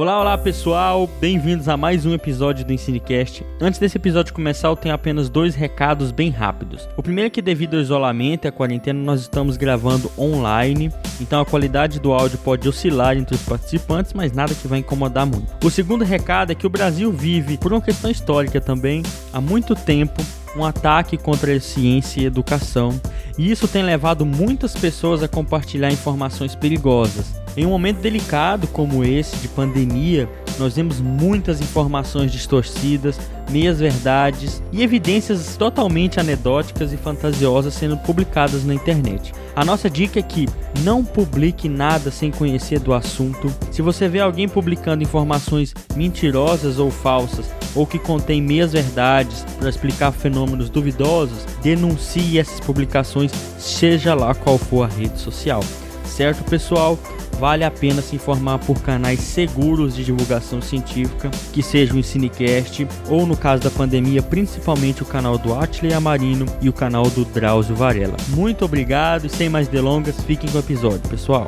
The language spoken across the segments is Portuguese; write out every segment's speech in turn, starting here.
Olá, olá pessoal, bem-vindos a mais um episódio do Ensinecast. Antes desse episódio começar, eu tenho apenas dois recados bem rápidos. O primeiro é que, devido ao isolamento e à quarentena, nós estamos gravando online, então a qualidade do áudio pode oscilar entre os participantes, mas nada que vai incomodar muito. O segundo recado é que o Brasil vive, por uma questão histórica também, há muito tempo um ataque contra a ciência e educação, e isso tem levado muitas pessoas a compartilhar informações perigosas. Em um momento delicado como esse de pandemia, nós vemos muitas informações distorcidas, meias verdades e evidências totalmente anedóticas e fantasiosas sendo publicadas na internet. A nossa dica é que não publique nada sem conhecer do assunto. Se você vê alguém publicando informações mentirosas ou falsas, ou que contém meias verdades para explicar fenômenos duvidosos, denuncie essas publicações, seja lá qual for a rede social. Certo, pessoal? Vale a pena se informar por canais seguros de divulgação científica, que seja o Ensinecast ou, no caso da pandemia, principalmente o canal do Atley Amarino e o canal do Drauzio Varela. Muito obrigado e sem mais delongas, fiquem com o episódio, pessoal.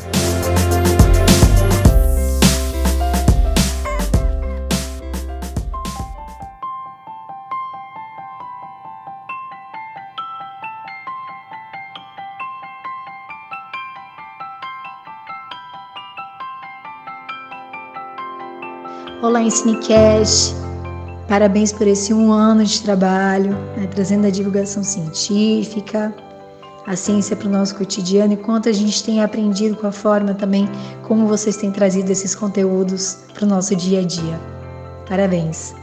Olá, Ensinecast. Parabéns por esse um ano de trabalho, né, trazendo a divulgação científica, a ciência para o nosso cotidiano e quanto a gente tem aprendido com a forma também como vocês têm trazido esses conteúdos para o nosso dia a dia. Parabéns.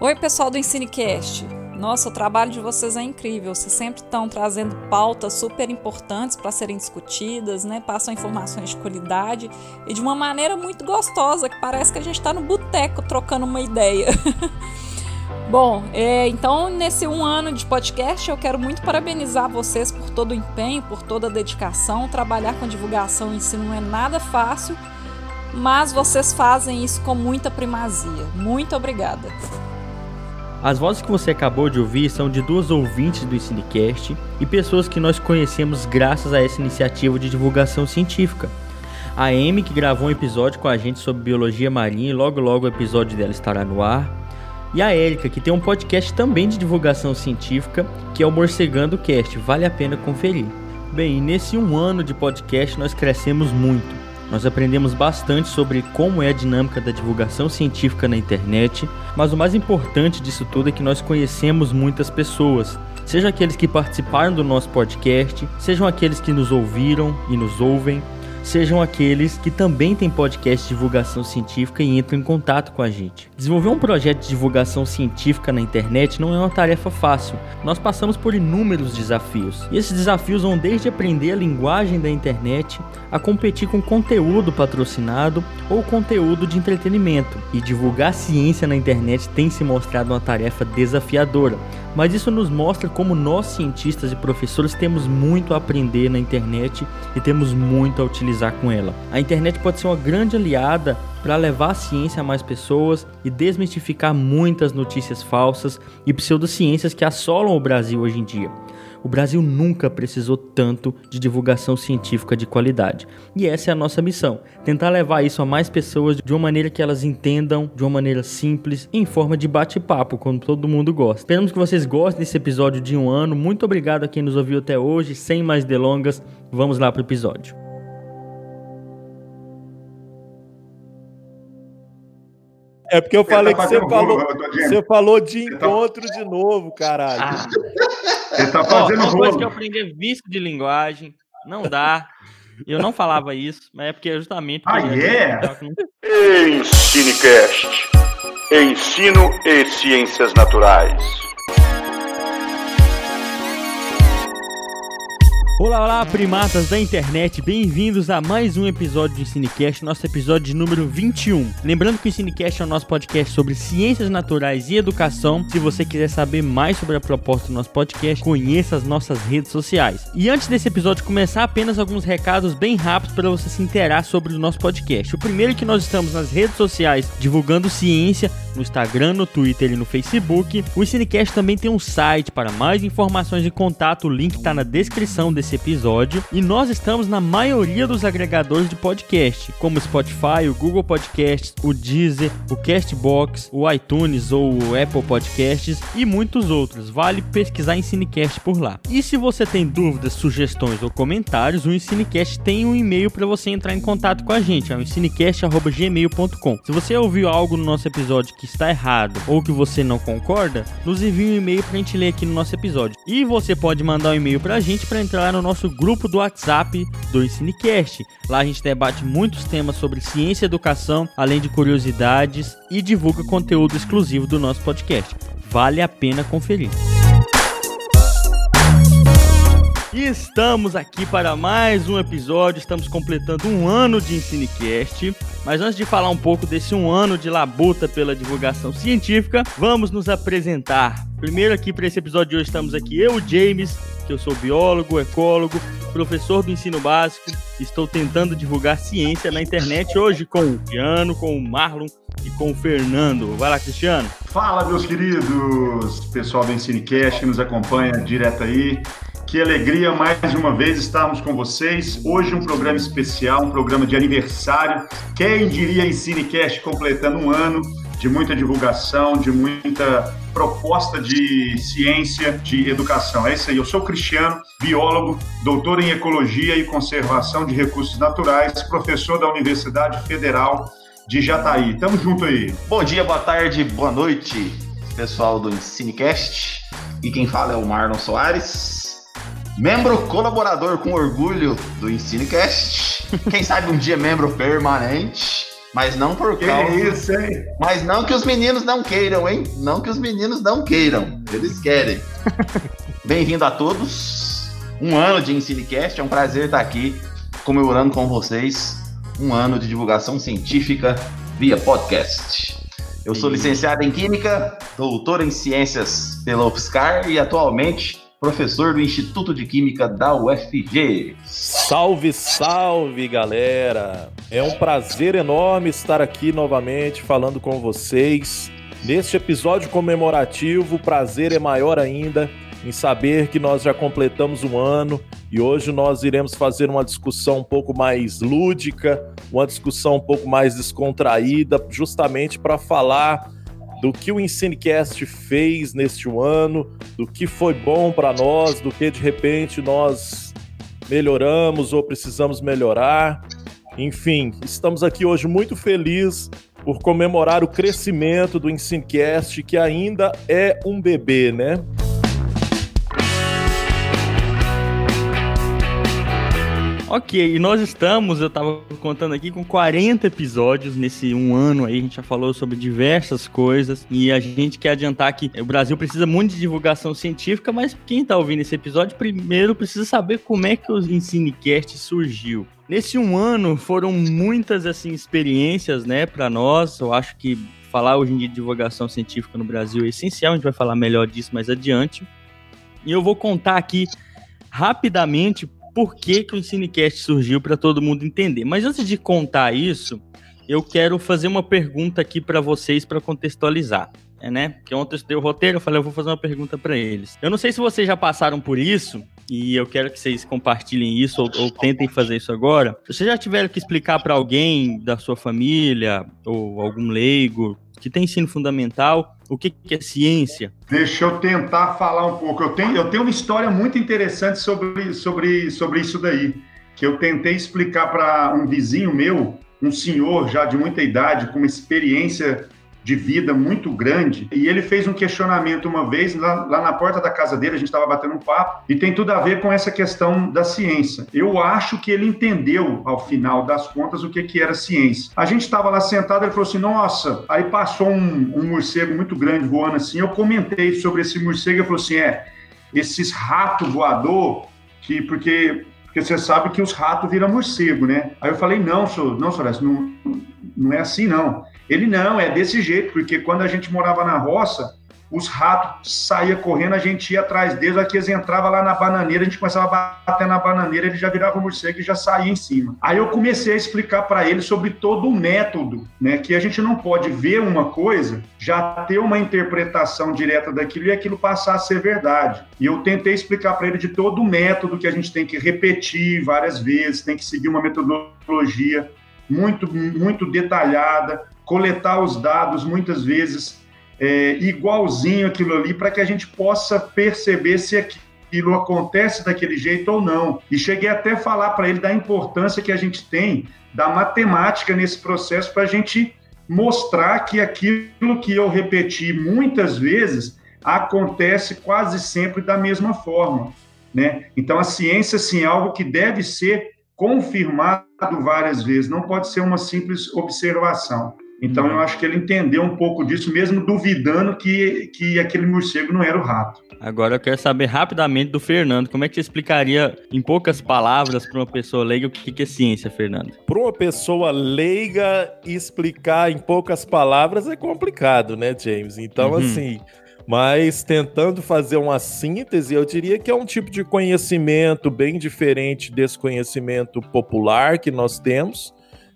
Oi, pessoal do Ensinecast. Nossa, o trabalho de vocês é incrível. Vocês sempre estão trazendo pautas super importantes para serem discutidas, né? Passam informações de qualidade e de uma maneira muito gostosa, que parece que a gente está no boteco trocando uma ideia. Bom, é, então nesse um ano de podcast eu quero muito parabenizar vocês por todo o empenho, por toda a dedicação. Trabalhar com divulgação e ensino não é nada fácil, mas vocês fazem isso com muita primazia. Muito obrigada. As vozes que você acabou de ouvir são de duas ouvintes do Cinecast e pessoas que nós conhecemos graças a essa iniciativa de divulgação científica. A Amy, que gravou um episódio com a gente sobre biologia marinha e logo logo o episódio dela estará no ar. E a Érica, que tem um podcast também de divulgação científica, que é o Morcegando Cast, vale a pena conferir. Bem, nesse um ano de podcast nós crescemos muito. Nós aprendemos bastante sobre como é a dinâmica da divulgação científica na internet, mas o mais importante disso tudo é que nós conhecemos muitas pessoas, sejam aqueles que participaram do nosso podcast, sejam aqueles que nos ouviram e nos ouvem, sejam aqueles que também têm podcast de divulgação científica e entram em contato com a gente. Desenvolver um projeto de divulgação científica na internet não é uma tarefa fácil. Nós passamos por inúmeros desafios. E esses desafios vão desde aprender a linguagem da internet a competir com conteúdo patrocinado ou conteúdo de entretenimento. E divulgar ciência na internet tem se mostrado uma tarefa desafiadora mas isso nos mostra como nós, cientistas e professores, temos muito a aprender na internet e temos muito a utilizar com ela. A internet pode ser uma grande aliada para levar a ciência a mais pessoas e desmistificar muitas notícias falsas e pseudociências que assolam o Brasil hoje em dia. O Brasil nunca precisou tanto de divulgação científica de qualidade. E essa é a nossa missão: tentar levar isso a mais pessoas de uma maneira que elas entendam, de uma maneira simples, em forma de bate-papo, como todo mundo gosta. Esperamos que vocês gostem desse episódio de um ano. Muito obrigado a quem nos ouviu até hoje. Sem mais delongas, vamos lá para o episódio. É porque eu falei tá que você falou, você falou de tá encontro tá... de novo, caralho. Ah. Você tá fazendo oh, uma coisa que eu aprendi é vício de linguagem. Não dá. Eu não falava isso, mas é porque é justamente. Ah, yeah! Ensinecast. Ensino e Ciências Naturais. Olá, olá, primatas da internet, bem-vindos a mais um episódio do Cinecast, nosso episódio número 21. Lembrando que o Cinecast é o nosso podcast sobre ciências naturais e educação. Se você quiser saber mais sobre a proposta do nosso podcast, conheça as nossas redes sociais. E antes desse episódio começar, apenas alguns recados bem rápidos para você se inteirar sobre o nosso podcast. O primeiro é que nós estamos nas redes sociais divulgando ciência, no Instagram, no Twitter e no Facebook. O Cinecast também tem um site para mais informações e contato, o link está na descrição desse desse episódio e nós estamos na maioria dos agregadores de podcast, como Spotify, o Google Podcasts, o Deezer, o Castbox, o iTunes ou o Apple Podcasts e muitos outros. Vale pesquisar Ensinecast por lá. E se você tem dúvidas, sugestões ou comentários, o Ensinecast tem um e-mail para você entrar em contato com a gente, é o ensinecast@gmail.com. Se você ouviu algo no nosso episódio que está errado ou que você não concorda, nos envie um e-mail para a gente ler aqui no nosso episódio. E você pode mandar um e-mail para a gente para entrar no nosso grupo do WhatsApp do Ensinecast. Lá a gente debate muitos temas sobre ciência e educação, além de curiosidades e divulga conteúdo exclusivo do nosso podcast. Vale a pena conferir. E estamos aqui para mais um episódio. Estamos completando um ano de Ensinecast. Mas antes de falar um pouco desse um ano de labuta pela divulgação científica, vamos nos apresentar. Primeiro aqui para esse episódio de hoje estamos aqui eu, James, que eu sou biólogo, ecólogo, professor do ensino básico. Estou tentando divulgar ciência na internet hoje com o Piano, com o Marlon e com o Fernando. Vai lá, Cristiano. Fala, meus queridos, pessoal do Ensinecast que nos acompanha direto aí. Que alegria mais uma vez estarmos com vocês. Hoje um programa especial, um programa de aniversário. Quem diria Ensinecast completando um ano de muita divulgação, de muita proposta de ciência, de educação. É isso aí. Eu sou Cristiano, biólogo, doutor em ecologia e conservação de recursos naturais, professor da Universidade Federal de Jataí. Tamo junto aí. Bom dia, boa tarde, boa noite, pessoal do Ensinecast. E quem fala é o Marlon Soares membro colaborador com orgulho do Ensinecast. Quem sabe um dia membro permanente. Mas não por que causa. isso, hein? Mas não que os meninos não queiram, hein? Não que os meninos não queiram. Eles querem. Bem-vindo a todos. Um ano de Ensinecast. É um prazer estar aqui comemorando com vocês um ano de divulgação científica via podcast. Eu sou licenciado em Química, doutor em Ciências pela UFSCar e atualmente professor do Instituto de Química da UFG. Salve, salve, galera! É um prazer enorme estar aqui novamente falando com vocês. Neste episódio comemorativo, o prazer é maior ainda em saber que nós já completamos um ano e hoje nós iremos fazer uma discussão um pouco mais lúdica, uma discussão um pouco mais descontraída, justamente para falar do que o Ensinecast fez neste ano, do que foi bom para nós, do que de repente nós melhoramos ou precisamos melhorar. Enfim, estamos aqui hoje muito felizes por comemorar o crescimento do Ensinecast, que ainda é um bebê, né? Ok, e nós estamos, eu tava contando aqui, com 40 episódios nesse um ano aí. A gente já falou sobre diversas coisas. E a gente quer adiantar que o Brasil precisa muito de divulgação científica, mas quem tá ouvindo esse episódio primeiro precisa saber como é que o Ensinecast surgiu. Nesse um ano foram muitas assim experiências, né, para nós. Eu acho que falar hoje em dia de divulgação científica no Brasil é essencial. A gente vai falar melhor disso mais adiante. E eu vou contar aqui rapidamente por que, que o Ensinecast surgiu para todo mundo entender. Mas antes de contar isso, eu quero fazer uma pergunta aqui para vocês para contextualizar. É, né? Porque ontem eu estudei o roteiro, eu falei, eu vou fazer uma pergunta para eles. Eu não sei se vocês já passaram por isso, e eu quero que vocês compartilhem isso ou, ou tentem fazer isso agora. Vocês já tiveram que explicar para alguém da sua família ou algum leigo que tem ensino fundamental, o que, que é ciência? Deixa eu tentar falar um pouco. Eu tenho, eu tenho uma história muito interessante sobre, sobre, sobre isso daí, que eu tentei explicar para um vizinho meu, um senhor já de muita idade, com uma experiência de vida muito grande. E ele fez um questionamento uma vez lá, lá na porta da casa dele, a gente estava batendo um papo, e tem tudo a ver com essa questão da ciência. Eu acho que ele entendeu, ao final das contas, o que, que era ciência. A gente estava lá sentado, ele falou assim: Nossa, aí passou um, um morcego muito grande voando assim. Eu comentei sobre esse morcego, ele falou assim: É, esses ratos voador, que porque porque você sabe que os ratos viram morcego, né? Aí eu falei, não, senhor, não, senhor, não, não é assim, não. Ele não, é desse jeito, porque quando a gente morava na roça, os ratos saíam correndo, a gente ia atrás deles, aqui eles entravam lá na bananeira, a gente começava a bater na bananeira, ele já virava um morcego e já saía em cima. Aí eu comecei a explicar para ele sobre todo o método, né, que a gente não pode ver uma coisa, já ter uma interpretação direta daquilo e aquilo passar a ser verdade. E eu tentei explicar para ele de todo o método que a gente tem que repetir várias vezes, tem que seguir uma metodologia muito, muito detalhada, coletar os dados muitas vezes é, igualzinho aquilo ali para que a gente possa perceber se aquilo acontece daquele jeito ou não. E cheguei até a falar para ele da importância que a gente tem da matemática nesse processo para a gente mostrar que aquilo que eu repeti muitas vezes acontece quase sempre da mesma forma. Né? Então, a ciência, sim, é algo que deve ser confirmado várias vezes, não pode ser uma simples observação. Então, eu acho que ele entendeu um pouco disso, mesmo duvidando que, que aquele morcego não era o rato. Agora eu quero saber rapidamente do Fernando, como é que você explicaria em poucas palavras para uma pessoa leiga o que é ciência, Fernando? Para uma pessoa leiga explicar em poucas palavras é complicado, né, James? Então, uhum. assim, mas tentando fazer uma síntese, eu diria que é um tipo de conhecimento bem diferente desse conhecimento popular que nós temos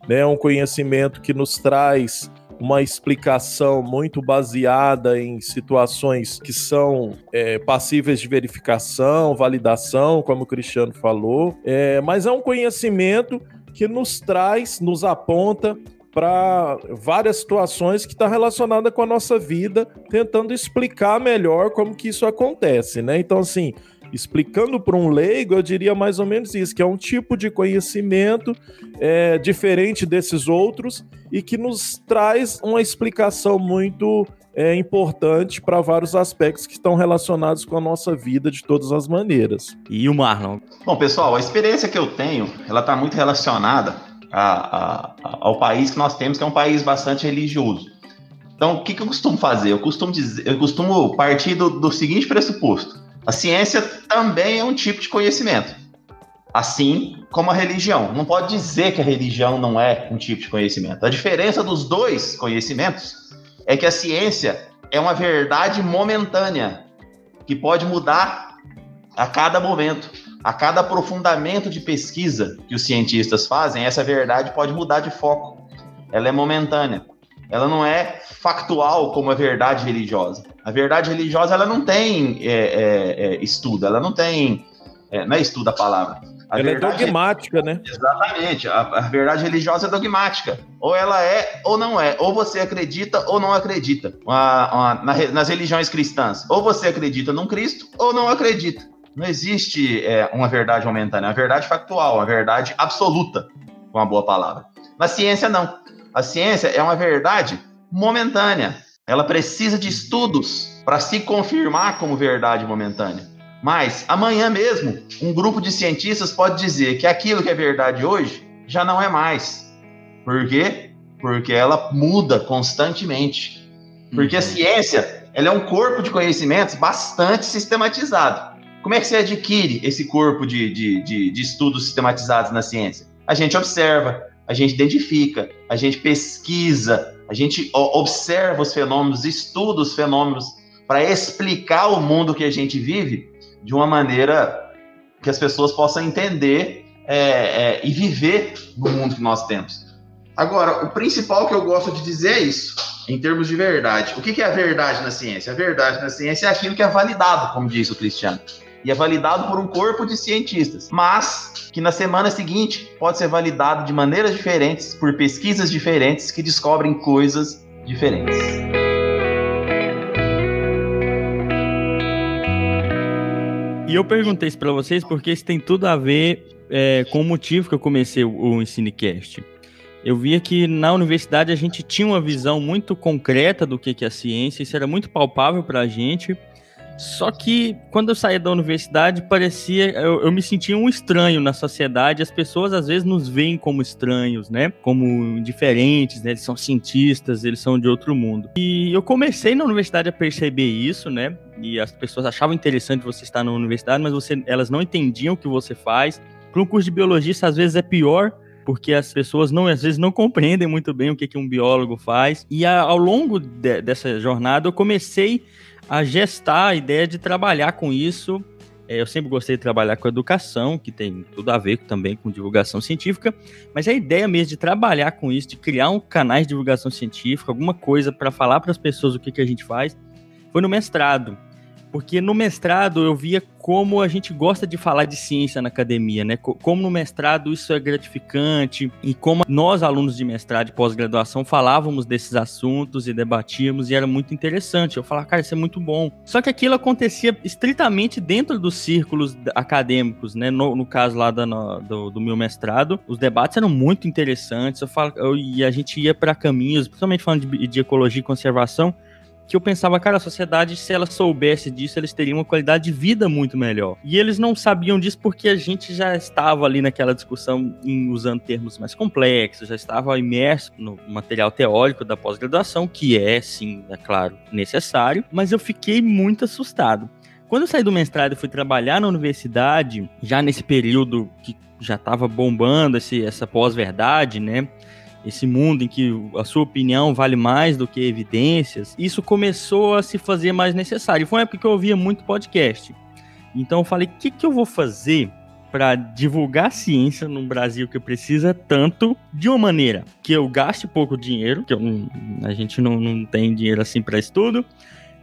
né? Um conhecimento que nos traz uma explicação muito baseada em situações que são é, passíveis de verificação, validação, como o Cristiano falou, é, mas é um conhecimento que nos traz, nos aponta para várias situações que está relacionada com a nossa vida, tentando explicar melhor como que isso acontece, né? Então, assim, explicando para um leigo, eu diria mais ou menos isso, que é um tipo de conhecimento é, diferente desses outros e que nos traz uma explicação muito é, importante para vários aspectos que estão relacionados com a nossa vida de todas as maneiras. E o Marlon? Bom, pessoal, a experiência que eu tenho, ela está muito relacionada a, a, ao país que nós temos, que é um país bastante religioso. Então, o que, que eu costumo fazer? Eu costumo dizer, eu costumo partir do, do seguinte pressuposto a ciência também é um tipo de conhecimento, assim como a religião. Não pode dizer que a religião não é um tipo de conhecimento. A diferença dos dois conhecimentos é que a ciência é uma verdade momentânea que pode mudar a cada momento. A cada aprofundamento de pesquisa que os cientistas fazem, essa verdade pode mudar de foco. Ela é momentânea ela não é factual como a verdade religiosa. A verdade religiosa ela não tem é, é, é, estudo, ela não tem. É, não é estudo a palavra. A ela é dogmática, né? Exatamente. A, a, verdade religiosa é dogmática. Ou ela é ou não é. Ou você acredita ou não acredita. Uma, uma, na, nas religiões cristãs. Ou você acredita num Cristo ou não acredita. Não existe é, uma verdade momentânea. É uma verdade factual, uma verdade absoluta, com uma boa palavra. Na ciência, não. A ciência é uma verdade momentânea. Ela precisa de estudos para se confirmar como verdade momentânea. Mas amanhã mesmo, um grupo de cientistas pode dizer que aquilo que é verdade hoje já não é mais. Por quê? Porque ela muda constantemente. Porque a uhum. ciência ela é um corpo de conhecimentos bastante sistematizado. Como é que você adquire esse corpo de, de, de, de estudos sistematizados na ciência? A gente observa, a gente identifica, a gente pesquisa, a gente observa os fenômenos, estuda os fenômenos para explicar o mundo que a gente vive de uma maneira que as pessoas possam entender é, é, e viver no mundo que nós temos. Agora, o principal que eu gosto de dizer é isso, em termos de verdade. O que é a verdade na ciência? A verdade na ciência é aquilo que é validado, como diz o Cristiano e é validado por um corpo de cientistas, mas que na semana seguinte pode ser validado de maneiras diferentes por pesquisas diferentes que descobrem coisas diferentes. E eu perguntei isso para vocês porque isso tem tudo a ver é, com o motivo que eu comecei o, Ensinecast. Eu via que na universidade a gente tinha uma visão muito concreta do que, que é a ciência, isso era muito palpável para a gente, só que quando eu saí da universidade, parecia. Eu, eu, me sentia um estranho na sociedade. As pessoas às vezes nos veem como estranhos, né? Como diferentes, né? Eles são cientistas, eles são de outro mundo. E eu comecei na universidade a perceber isso, né? E as pessoas achavam interessante você estar na universidade, mas você, elas não entendiam o que você faz. Para um curso de biologista, às vezes é pior, porque as pessoas não às vezes não compreendem muito bem o que, que um biólogo faz. E a, ao longo de, dessa jornada eu comecei a gestar a ideia de trabalhar com isso. É, eu sempre gostei de trabalhar com educação, que tem tudo a ver também com divulgação científica, mas a ideia mesmo de trabalhar com isso, de criar um canal de divulgação científica, alguma coisa para falar para as pessoas o que, que a gente faz, foi no mestrado. Porque no mestrado eu via como a gente gosta de falar de ciência na academia, né? Como no mestrado isso é gratificante e como nós, alunos de mestrado e pós-graduação, falávamos desses assuntos e debatíamos e era muito interessante. Eu falava, cara, isso é muito bom. Só que aquilo acontecia estritamente dentro dos círculos acadêmicos, né? No, no caso lá do, do, do, meu mestrado, os debates eram muito interessantes. Eu falo, eu, e a gente ia para caminhos, principalmente falando de, de ecologia e conservação, que eu pensava, cara, a sociedade, se ela soubesse disso, eles teriam uma qualidade de vida muito melhor. E eles não sabiam disso porque a gente já estava ali naquela discussão em, usando termos mais complexos, já estava imerso no material teórico da pós-graduação, que é, sim, é claro, necessário, mas eu fiquei muito assustado. Quando eu saí do mestrado e fui trabalhar na universidade, já nesse período que já estava bombando esse, essa pós-verdade, né? Esse mundo em que a sua opinião vale mais do que evidências, isso começou a se fazer mais necessário. Foi uma época que eu ouvia muito podcast. Então eu falei, o que, que eu vou fazer para divulgar ciência num Brasil que precisa tanto de uma maneira que eu gaste pouco dinheiro, que eu, a gente não, não tem dinheiro assim para estudo,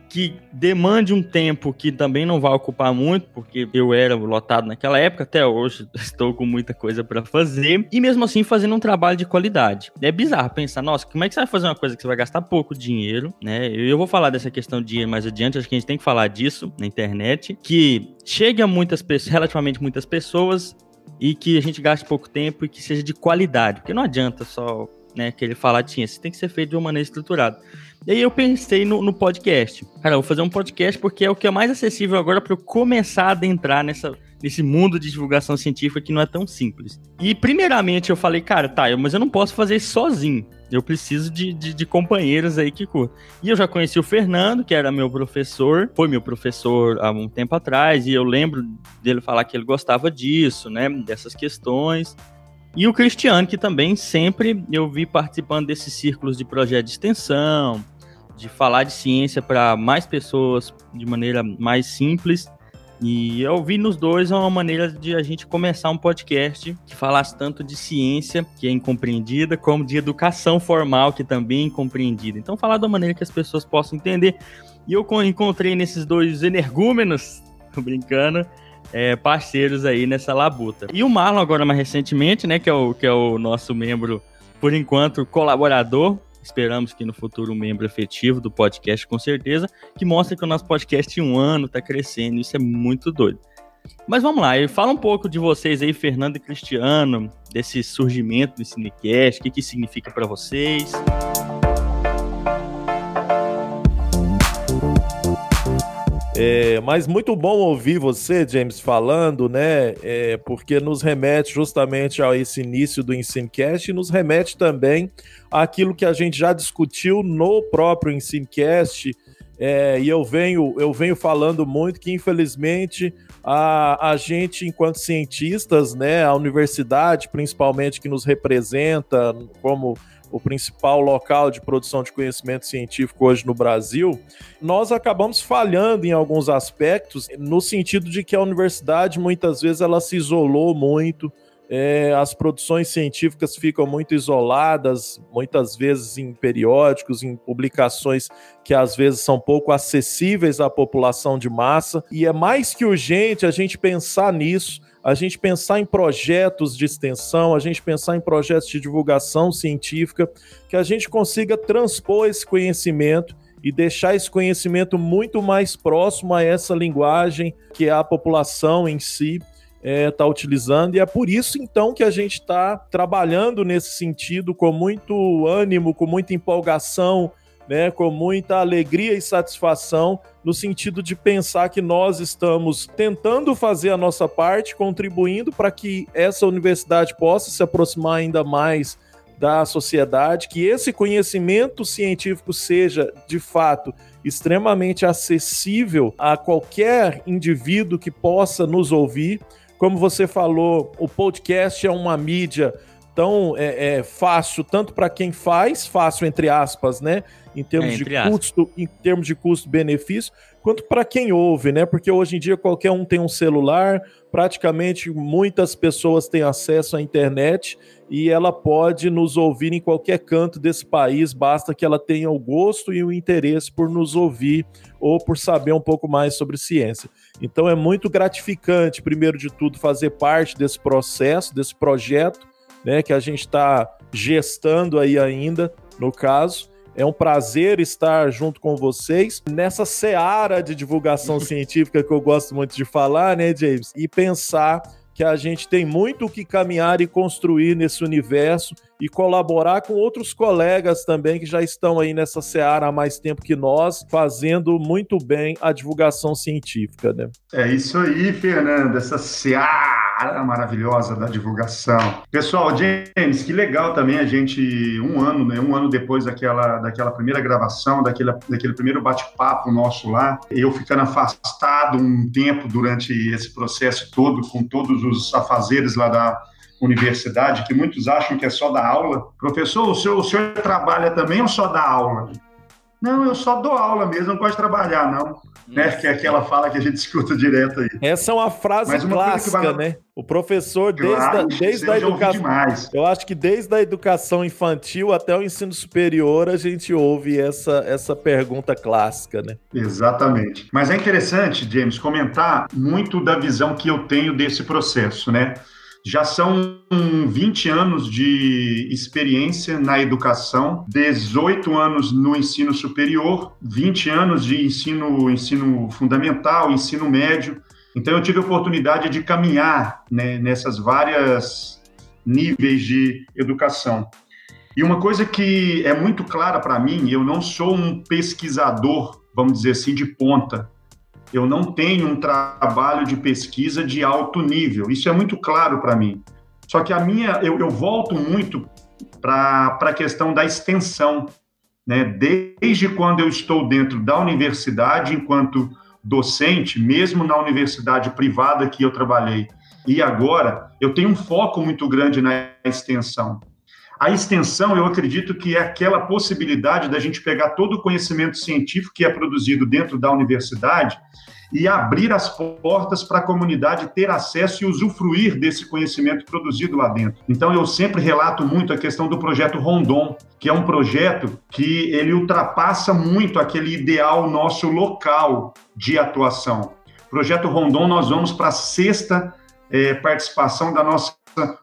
que demande um tempo que também não vai ocupar muito, porque eu era lotado naquela época, até hoje estou com muita coisa para fazer, e mesmo assim fazendo um trabalho de qualidade. É bizarro pensar, nossa, como é que você vai fazer uma coisa que você vai gastar pouco dinheiro, né? Eu vou falar dessa questão de dinheiro mais adiante, acho que a gente tem que falar disso na internet, que chegue a muitas pessoas, relativamente muitas pessoas, e que a gente gaste pouco tempo e que seja de qualidade, porque não adianta só né, querer falar de ciência, tem que ser feito de uma maneira estruturada. E aí eu pensei no, no, podcast. Cara, vou fazer um podcast porque é o que é mais acessível agora para eu começar a adentrar nessa, nesse mundo de divulgação científica que não é tão simples. E primeiramente eu falei, cara, tá, mas eu não posso fazer isso sozinho. Eu preciso de, de, de, companheiros aí que curtam. E eu já conheci o Fernando, que era meu professor, foi meu professor há um tempo atrás, e eu lembro dele falar que ele gostava disso, né, dessas questões. E o Cristiano, que também sempre eu vi participando desses círculos de projeto de extensão, de falar de ciência para mais pessoas de maneira mais simples. E eu vi nos dois uma maneira de a gente começar um podcast que falasse tanto de ciência, que é incompreendida, como de educação formal, que também é incompreendida. Então, falar da maneira que as pessoas possam entender. E eu encontrei nesses dois energúmenos, tô brincando, é, parceiros aí nessa labuta. E o Marlon, agora mais recentemente, né, que é o, que é o nosso membro, por enquanto, colaborador, Esperamos que no futuro um membro efetivo do podcast, com certeza, que mostra que o nosso podcast em um ano está crescendo. Isso é muito doido. Mas vamos lá, fala um pouco de vocês aí, Fernando e Cristiano, desse surgimento do Cinecast, o que, que significa para vocês. É, mas muito bom ouvir você, James, falando, né? É, porque nos remete justamente a esse início do Ensinecast e nos remete também àquilo que a gente já discutiu no próprio Ensinecast. É, e eu venho, eu venho falando muito que, infelizmente, a, a gente, enquanto cientistas, né, a universidade, principalmente, que nos representa como o principal local de produção de conhecimento científico hoje no Brasil, nós acabamos falhando em alguns aspectos, no sentido de que a universidade muitas vezes ela se isolou muito, é, as produções científicas ficam muito isoladas, muitas vezes em periódicos, em publicações que às vezes são pouco acessíveis à população de massa, e é mais que urgente a gente pensar nisso a gente pensar em projetos de extensão, a gente pensar em projetos de divulgação científica, que a gente consiga transpor esse conhecimento e deixar esse conhecimento muito mais próximo a essa linguagem que a população em si está é, tá utilizando, e é por isso então que a gente está trabalhando nesse sentido com muito ânimo, com muita empolgação, né, com muita alegria e satisfação, no sentido de pensar que nós estamos tentando fazer a nossa parte, contribuindo para que essa universidade possa se aproximar ainda mais da sociedade, que esse conhecimento científico seja, de fato, extremamente acessível a qualquer indivíduo que possa nos ouvir. Como você falou, o podcast é uma mídia Então é, é fácil tanto para quem faz, fácil entre aspas, né? Em termos É, de entre aspas. custo, em termos de custo-benefício, quanto para quem ouve, né? Porque hoje em dia qualquer um tem um celular, praticamente muitas pessoas têm acesso à internet e ela pode nos ouvir em qualquer canto desse país, basta que ela tenha o gosto e o interesse por nos ouvir ou por saber um pouco mais sobre ciência. Então é muito gratificante, primeiro de tudo, fazer parte desse processo, desse projeto, né, que a gente está gestando aí ainda, no caso. É um prazer estar junto com vocês nessa seara de divulgação científica que eu gosto muito de falar, né, James? E pensar que a gente tem muito o que caminhar e construir nesse universo e colaborar com outros colegas também que já estão aí nessa seara há mais tempo que nós, fazendo muito bem a divulgação científica, né? É isso aí, Fernando, essa seara maravilhosa da divulgação. Pessoal, James, que legal também a gente, um ano, né, um ano depois daquela, daquela primeira gravação, daquele, daquele primeiro bate-papo nosso lá, eu ficando afastado um tempo durante esse processo todo, com todos os afazeres lá da universidade, que muitos acham que é só dar aula. Professor, o senhor, o senhor trabalha também ou só dá aula? Não, eu só dou aula mesmo, não gosto de trabalhar, não. Né? Que é aquela fala que a gente escuta direto aí. Essa é uma frase uma clássica, vale- né? O professor, desde, Claro, a, desde a educação. Eu acho que desde a educação infantil até o ensino superior a gente ouve essa, essa pergunta clássica, né? Exatamente. Mas é interessante, James, comentar muito da visão que eu tenho desse processo, né? Já são 20 anos de experiência na educação, 18 anos no ensino superior, 20 anos de ensino, ensino fundamental, ensino médio. Então eu tive a oportunidade de caminhar né, nessas várias níveis de educação. E uma coisa que é muito clara para mim, eu não sou um pesquisador, vamos dizer assim, de ponta. Eu não tenho um trabalho de pesquisa de alto nível. Isso é muito claro para mim. Só que a minha, eu, eu volto muito para a questão da extensão. Né? Desde quando eu estou dentro da universidade, enquanto docente, mesmo na universidade privada que eu trabalhei, e agora, eu tenho um foco muito grande na extensão. A extensão, eu acredito que é aquela possibilidade da gente pegar todo o conhecimento científico que é produzido dentro da universidade e abrir as portas para a comunidade ter acesso e usufruir desse conhecimento produzido lá dentro. Então, eu sempre relato muito a questão do projeto Rondon, que é um projeto que ele ultrapassa muito aquele ideal nosso local de atuação. Projeto Rondon, nós vamos para a sexta eh, participação da nossa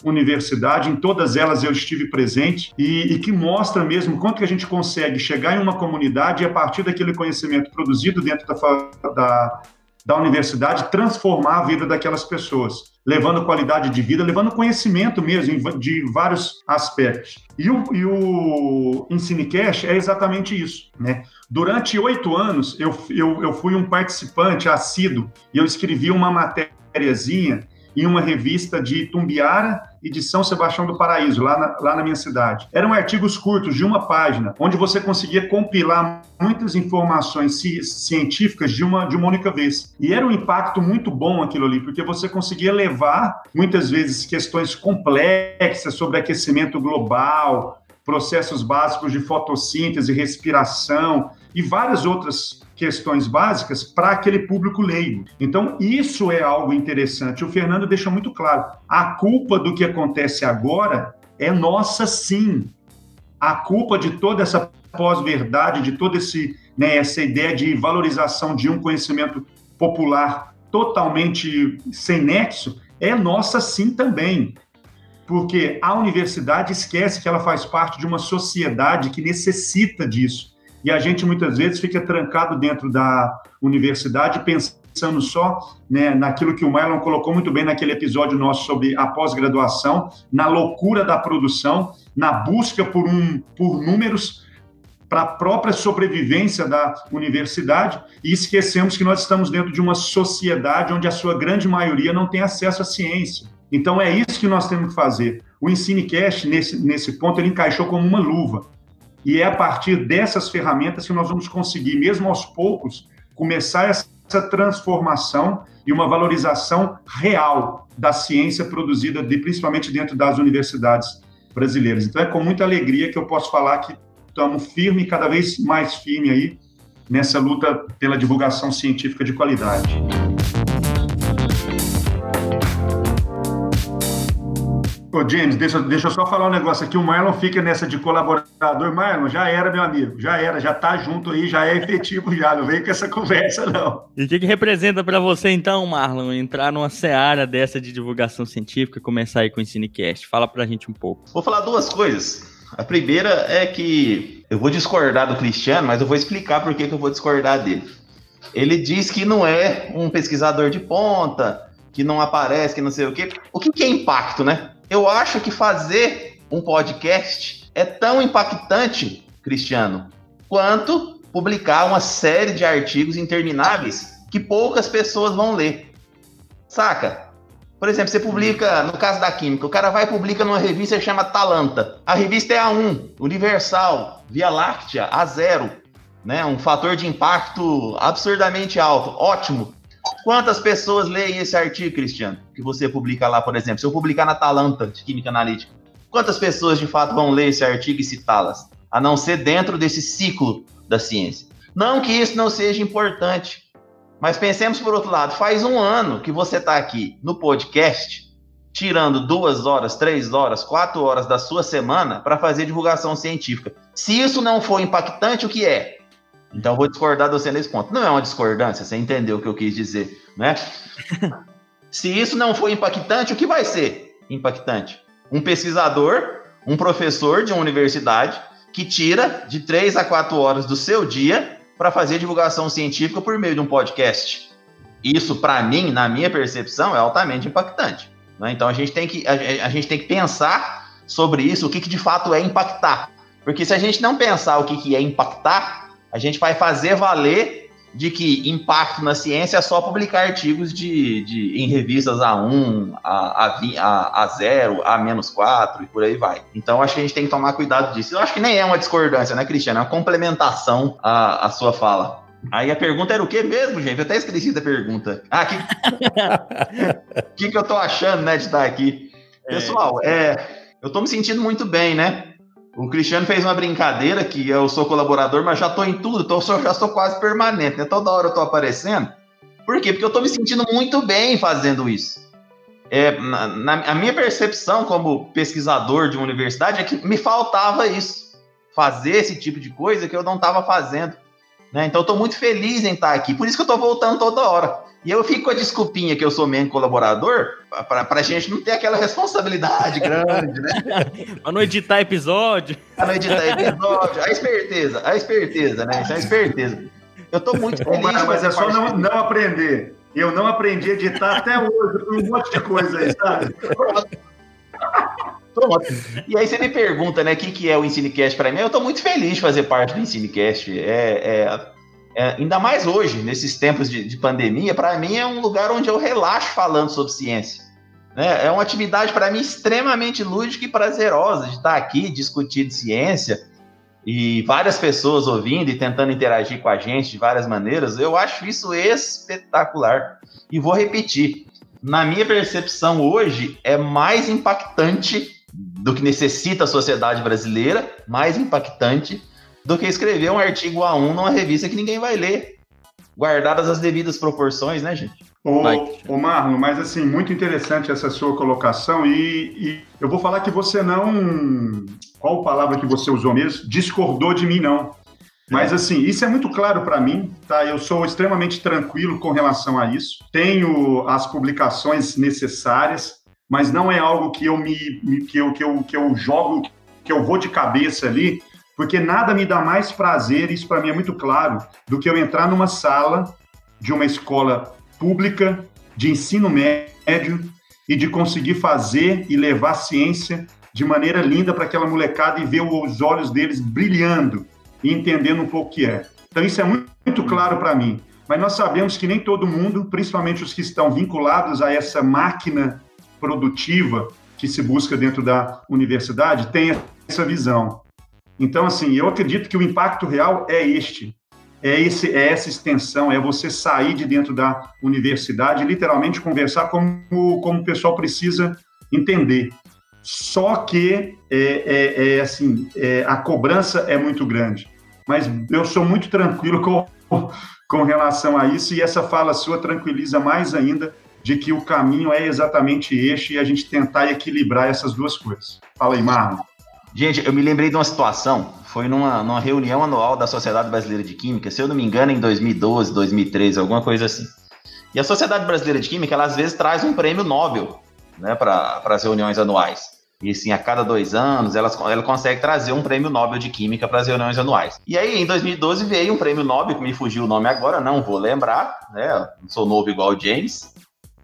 universidade, em todas elas eu estive presente, e, e, que mostra mesmo quanto que a gente consegue chegar em uma comunidade e, a partir daquele conhecimento produzido dentro da, da, da universidade, transformar a vida daquelas pessoas, levando qualidade de vida, levando conhecimento mesmo de vários aspectos. E o, e o Ensinecast é exatamente isso, né? Durante oito anos, eu, eu, eu fui um participante assíduo e eu escrevi uma matériazinha em uma revista de Tumbiara e de São Sebastião do Paraíso, lá na, lá na minha cidade. Eram artigos curtos, de uma página, onde você conseguia compilar muitas informações ci científicas de uma, de uma única vez. E era um impacto muito bom aquilo ali, porque você conseguia levar, muitas vezes, questões complexas sobre aquecimento global, processos básicos de fotossíntese, respiração e várias outras questões básicas para aquele público leigo. Então, isso é algo interessante. O Fernando deixa muito claro: a culpa do que acontece agora é nossa, sim. A culpa de toda essa pós-verdade, de toda né, essa ideia de valorização de um conhecimento popular totalmente sem nexo, é nossa, sim, também. Porque a universidade esquece que ela faz parte de uma sociedade que necessita disso e a gente muitas vezes fica trancado dentro da universidade pensando só né, naquilo que o Marlon colocou muito bem naquele episódio nosso sobre a pós-graduação, na loucura da produção, na busca por, um, por números para a própria sobrevivência da universidade e esquecemos que nós estamos dentro de uma sociedade onde a sua grande maioria não tem acesso à ciência. Então é isso que nós temos que fazer. O EnsineCast, nesse, nesse ponto, ele encaixou como uma luva. E é a partir dessas ferramentas que nós vamos conseguir, mesmo aos poucos, começar essa transformação e uma valorização real da ciência produzida de, principalmente dentro das universidades brasileiras. Então é com muita alegria que eu posso falar que estamos firme, cada vez mais firme aí nessa luta pela divulgação científica de qualidade. Ô, James, deixa, deixa eu só falar um negócio aqui. O Marlon fica nessa de colaborador. Marlon, já era, meu amigo. Já era, já tá junto aí, já é efetivo já. Não vem com essa conversa, não. E o que, que representa para você, então, Marlon, entrar numa seara dessa de divulgação científica e começar aí com o Ensinecast? Fala pra gente um pouco. Vou falar duas coisas. A primeira é que eu vou discordar do Cristiano, mas eu vou explicar por que, que eu vou discordar dele. Ele diz que não é um pesquisador de ponta, que não aparece, que não sei o quê. O que, que é impacto, né? Eu acho que fazer um podcast é tão impactante, Cristiano, quanto publicar uma série de artigos intermináveis que poucas pessoas vão ler. Saca? Por exemplo, você publica, no caso da química, o cara vai e publica numa revista que chama Talanta. A revista é A1, Universal, Via Láctea, A0, né? Um fator de impacto absurdamente alto. Ótimo. Quantas pessoas leem esse artigo, Cristiano, que você publica lá, por exemplo? Se eu publicar na Talanta de Química Analítica, quantas pessoas de fato vão ler esse artigo e citá-las? A não ser dentro desse ciclo da ciência. Não que isso não seja importante, mas pensemos por outro lado: faz um ano que você está aqui no podcast, tirando duas horas, três horas, quatro horas da sua semana para fazer divulgação científica. Se isso não for impactante, o que é? Então, eu vou discordar de você nesse ponto. Não é uma discordância, você entendeu o que eu quis dizer, né? Se isso não for impactante, o que vai ser impactante? Um pesquisador, um professor de uma universidade que tira de três a quatro horas do seu dia para fazer divulgação científica por meio de um podcast. Isso, para mim, na minha percepção, é altamente impactante. Né? Então, a gente, tem que, a, a, gente tem que pensar sobre isso, o que, que de fato é impactar. Porque se a gente não pensar o que, que é impactar, a gente vai fazer valer de que impacto na ciência é só publicar artigos de, de, em revistas A1, A, a, a, 0 A-4 e por aí vai. Então acho que a gente tem que tomar cuidado disso. Eu acho que nem é uma discordância, né, Cristiano? É uma complementação à, à sua fala. Aí a pergunta era o que mesmo, gente? Eu até esqueci da pergunta. Ah, o que, que, que eu tô achando, né, de estar aqui? É. Pessoal, é, eu tô me sentindo muito bem, né? O Cristiano fez uma brincadeira que eu sou colaborador, mas já estou em tudo, tô, já sou quase permanente, né? Toda hora eu estou aparecendo. Por quê? Porque eu estou me sentindo muito bem fazendo isso. É, na, na, a minha percepção como pesquisador de uma universidade é que me faltava isso. Fazer esse tipo de coisa que eu não estava fazendo. Né? Então, estou muito feliz em estar aqui. Por isso que eu estou voltando toda hora. E eu fico com a desculpinha que eu sou membro colaborador, para a gente não ter aquela responsabilidade grande, né? para não editar episódio. Para não editar episódio. A esperteza, a esperteza, né? Isso é a esperteza. Eu estou muito feliz. Mas, mas é só não, não aprender. Eu não aprendi a editar até hoje, um monte de coisa aí, sabe? Pronto. E aí você me pergunta, né, o que, que é o Ensinecast para mim? Eu estou muito feliz de fazer parte do Ensinecast. É, é, é, ainda mais hoje, nesses tempos de, de pandemia, para mim é um lugar onde eu relaxo falando sobre ciência. Né? É uma atividade para mim extremamente lúdica e prazerosa de estar aqui discutindo ciência e várias pessoas ouvindo e tentando interagir com a gente de várias maneiras. Eu acho isso espetacular. E vou repetir: na minha percepção hoje, é mais impactante do que necessita a sociedade brasileira, mais impactante do que escrever um artigo A1 numa revista que ninguém vai ler. Guardadas as devidas proporções, né, gente? Ô, ô Marlon, mas assim, muito interessante essa sua colocação e, e, eu vou falar que você não, qual palavra que você usou mesmo? Discordou de mim, não. Mas assim, isso é muito claro para mim, tá? Eu sou extremamente tranquilo com relação a isso. Tenho as publicações necessárias, mas não é algo que eu me que eu, que eu, que eu jogo, que eu vou de cabeça ali porque nada me dá mais prazer, isso para mim é muito claro, do que eu entrar numa sala de uma escola pública de ensino médio e de conseguir fazer e levar ciência de maneira linda para aquela molecada e ver os olhos deles brilhando e entendendo um pouco o que é. Então isso é muito, muito claro para mim. Mas nós sabemos que nem todo mundo, principalmente os que estão vinculados a essa máquina produtiva que se busca dentro da universidade, tem essa visão. Então, assim, eu acredito que o impacto real é este. É, esse, é essa extensão, é você sair de dentro da universidade literalmente conversar como, como o pessoal precisa entender. Só que é, é, é assim, é, a cobrança é muito grande. Mas eu sou muito tranquilo com, com relação a isso, e essa fala sua tranquiliza mais ainda de que o caminho é exatamente este e a gente tentar equilibrar essas duas coisas. Fala aí, Marlon. Gente, eu me lembrei de uma situação, foi numa, numa reunião anual da Sociedade Brasileira de Química, se eu não me engano, em 2012, 2013, alguma coisa assim. E a Sociedade Brasileira de Química, ela às vezes traz um prêmio Nobel né, para as reuniões anuais. E assim, a cada dois anos, ela, ela consegue trazer um prêmio Nobel de Química para as reuniões anuais. E aí, em 2012, veio um prêmio Nobel, que me fugiu o nome agora, não vou lembrar, né? Não sou novo igual o James,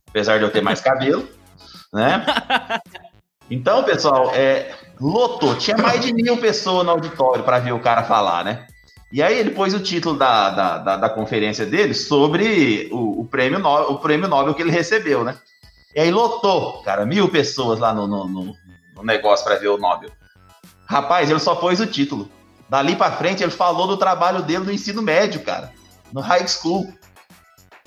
apesar de eu ter mais cabelo, né? Então, pessoal, é, lotou, tinha mais de mil pessoas no auditório para ver o cara falar, né? E aí ele pôs o título da, da, da, da conferência dele sobre o, o, prêmio Nobel, o prêmio Nobel que ele recebeu, né? E aí lotou, cara, mil pessoas lá no, no, no, no negócio para ver o Nobel. Rapaz, ele só pôs o título. Dali para frente ele falou do trabalho dele no ensino médio, cara, no high school.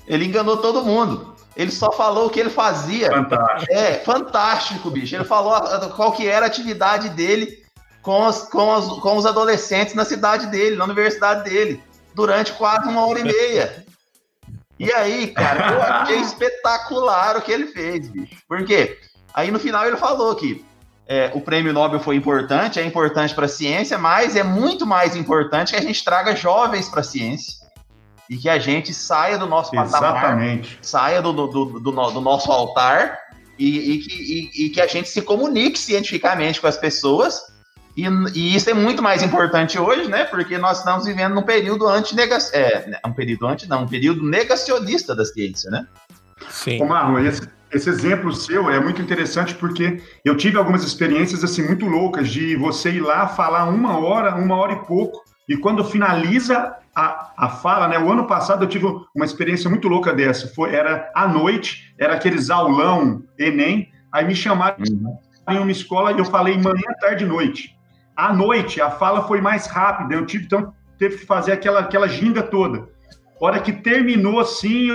Ele enganou todo mundo. Ele só falou o que ele fazia. Fantástico. É, fantástico, bicho. Ele falou qual que era a atividade dele com os, com, com os adolescentes na cidade dele, na universidade dele, durante quase uma hora e meia. E aí, cara, eu achei espetacular o que ele fez, bicho. Por quê? Aí no final ele falou que é, o prêmio Nobel foi importante, é importante para a ciência, mas é muito mais importante que a gente traga jovens para a ciência e que a gente saia do nosso patamar, Exatamente. saia do, do, do, do, do nosso altar e, e, que, e, e, que a gente se comunique cientificamente com as pessoas e, e, isso é muito mais importante hoje, né? Porque nós estamos vivendo num período anti-negacionista. É, né, um período anti, não, um período negacionista da ciência, né? Sim. Ô, Marlon, esse, esse exemplo seu é muito interessante porque eu tive algumas experiências assim muito loucas de você ir lá falar uma hora, uma hora e pouco, e quando finaliza a, a fala, né? O ano passado eu tive uma experiência muito louca dessa. Foi, era à noite, era aqueles aulão Enem, aí me chamaram uhum. em uma escola e eu falei manhã, tarde e noite. À noite, a fala foi mais rápida, eu tive, então, teve que fazer aquela, aquela ginga toda. hora que terminou assim,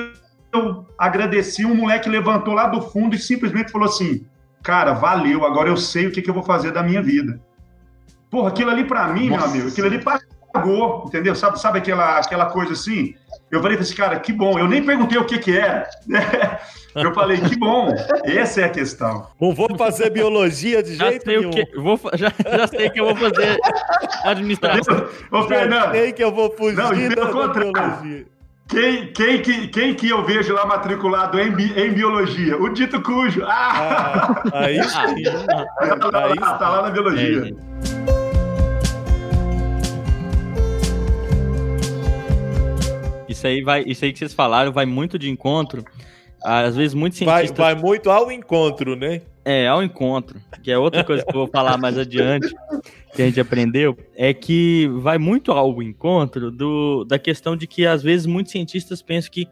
eu agradeci, um moleque levantou lá do fundo e simplesmente falou assim: Cara, valeu, agora eu sei o que, que eu vou fazer da minha vida. Porra, aquilo ali para mim, Nossa. meu amigo, aquilo ali pagou, entendeu? Sabe, sabe aquela, aquela coisa assim? Eu falei para esse cara, que bom. Eu nem perguntei o que que era. Eu falei, que bom. Essa é a questão. Não vou fazer biologia de já jeito nenhum. Que, vou, já, já sei que eu vou fazer administração. Ô, Fernando. Já sei que eu vou fugir não, da, da biologia. Quem, quem, quem, quem que eu vejo lá matriculado em, em biologia? O dito cujo. Ah! ah aí sim. Tá, lá, tá lá na biologia. É, Isso aí vai, isso aí que vocês falaram vai muito de encontro. Às vezes muitos cientistas... Vai, vai muito ao encontro, né? É, ao encontro, que é outra coisa que eu vou falar mais adiante, que a gente aprendeu, é que vai muito ao encontro do, da questão de que às vezes muitos cientistas pensam que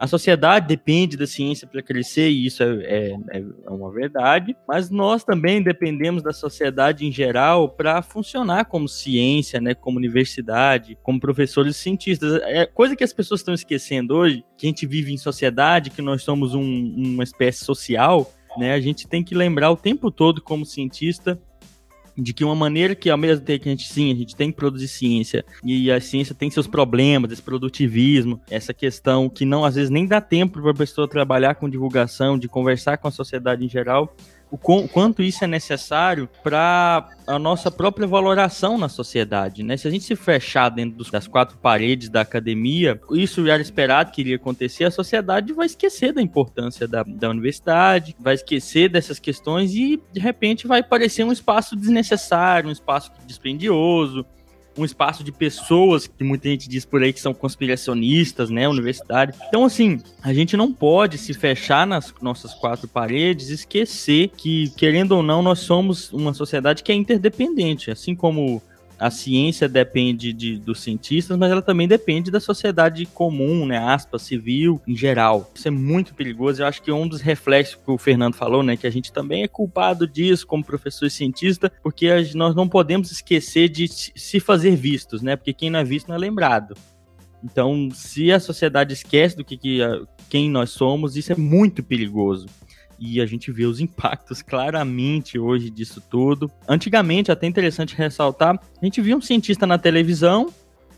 a sociedade depende da ciência para crescer, e isso é, é, é, uma verdade, mas nós também dependemos da sociedade em geral para funcionar como ciência, né, como universidade, como professores e cientistas. É coisa que as pessoas estão esquecendo hoje, que a gente vive em sociedade, que nós somos um, uma espécie social, né, a gente tem que lembrar o tempo todo como cientista de que uma maneira que ao mesmo tempo que a gente sim, a gente tem que produzir ciência e a ciência tem seus problemas, esse produtivismo, essa questão que não às vezes nem dá tempo para a pessoa trabalhar com divulgação, de conversar com a sociedade em geral, o quanto isso é necessário para a nossa própria valoração na sociedade, né? Se a gente se fechar dentro das quatro paredes da academia, isso já era esperado que iria acontecer, a sociedade vai esquecer da importância da, da universidade, vai esquecer dessas questões e, de repente, vai parecer um espaço desnecessário, um espaço dispendioso, um espaço de pessoas que muita gente diz por aí que são conspiracionistas, né, universitários. Então, assim, a gente não pode se fechar nas nossas quatro paredes, esquecer que, querendo ou não, nós somos uma sociedade que é interdependente, assim como a ciência depende de, dos cientistas, mas ela também depende da sociedade comum, né, aspas, civil, em geral. Isso é muito perigoso. Eu acho que um dos reflexos que o Fernando falou, né, que a gente também é culpado disso como professor e cientista, porque nós não podemos esquecer de se fazer vistos, né, porque quem não é visto não é lembrado. Então, se a sociedade esquece do que, que quem nós somos, isso é muito perigoso. E a gente vê os impactos claramente hoje disso tudo. Antigamente, até interessante ressaltar, a gente via um cientista na televisão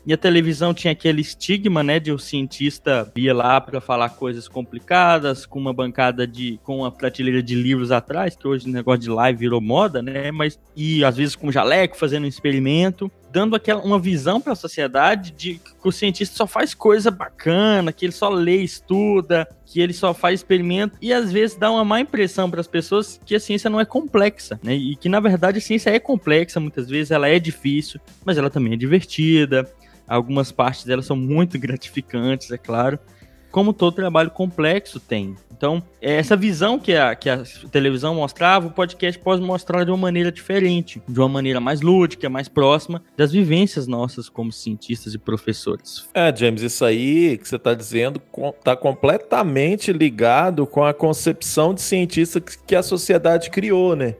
e a televisão tinha aquele estigma, né, de o um cientista ia lá para falar coisas complicadas, com uma bancada de com uma prateleira de livros atrás, que hoje o negócio de live virou moda, né, mas e às vezes com jaleco fazendo um experimento, dando aquela uma visão para a sociedade de que o cientista só faz coisa bacana, que ele só lê, estuda, que ele só faz experimento e às vezes dá uma má impressão para as pessoas que a ciência não é complexa, né? E que na verdade a ciência é complexa, muitas vezes ela é difícil, mas ela também é divertida. Algumas partes dela são muito gratificantes, é claro, como todo trabalho complexo tem. Então, é essa visão que a, que a televisão mostrava, o podcast pode mostrar de uma maneira diferente, de uma maneira mais lúdica, mais próxima das vivências nossas como cientistas e professores. É, James, isso aí que você está dizendo está completamente ligado com a concepção de cientista que a sociedade criou, né?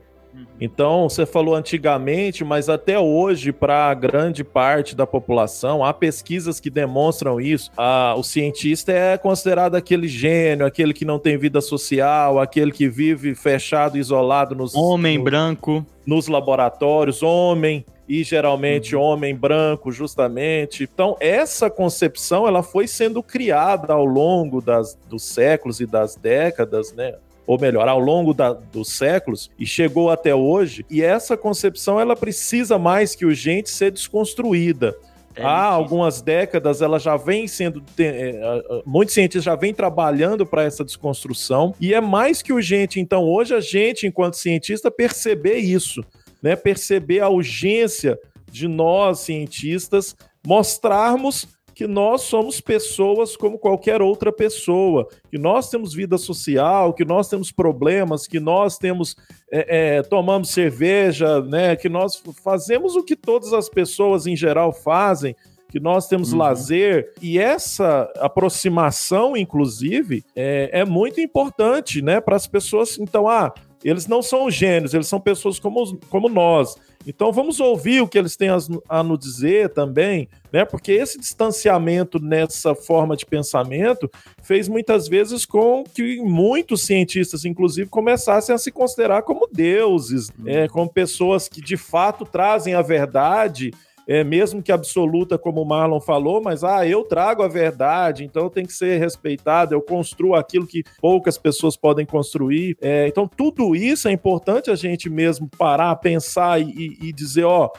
Então, você falou antigamente, mas até hoje, para grande parte da população, há pesquisas que demonstram isso. Ah, o cientista é considerado aquele gênio, aquele que não tem vida social, aquele que vive fechado, isolado nos. Homem no, branco. Nos laboratórios, homem e geralmente uhum. homem branco, justamente. Então, essa concepção ela foi sendo criada ao longo das, dos séculos e das décadas, né? Ou melhor, ao longo da, dos séculos e chegou até hoje. E essa concepção ela precisa mais que urgente ser desconstruída. É Há algumas décadas ela já vem sendo. É, muitos cientistas já vêm trabalhando para essa desconstrução, e é mais que urgente, então, hoje, a gente, enquanto cientista, perceber isso, né? Perceber a urgência de nós, cientistas, mostrarmos que nós somos pessoas como qualquer outra pessoa, que nós temos vida social, que nós temos problemas, que nós temos é, é, tomamos cerveja, né? Que nós fazemos o que todas as pessoas em geral fazem, que nós temos uhum. lazer e essa aproximação, inclusive, é, é muito importante, né? Para as pessoas. Então, ah, eles não são gênios, eles são pessoas como, como nós. Então vamos ouvir o que eles têm a nos dizer também, né? Porque esse distanciamento nessa forma de pensamento fez muitas vezes com que muitos cientistas, inclusive, começassem a se considerar como deuses, é, como pessoas que de fato trazem a verdade é, mesmo que absoluta, como o Marlon falou, mas ah, eu trago a verdade, então tem que ser respeitado, eu construo aquilo que poucas pessoas podem construir. É, então, tudo isso é importante a gente mesmo parar, pensar e, e dizer, ó,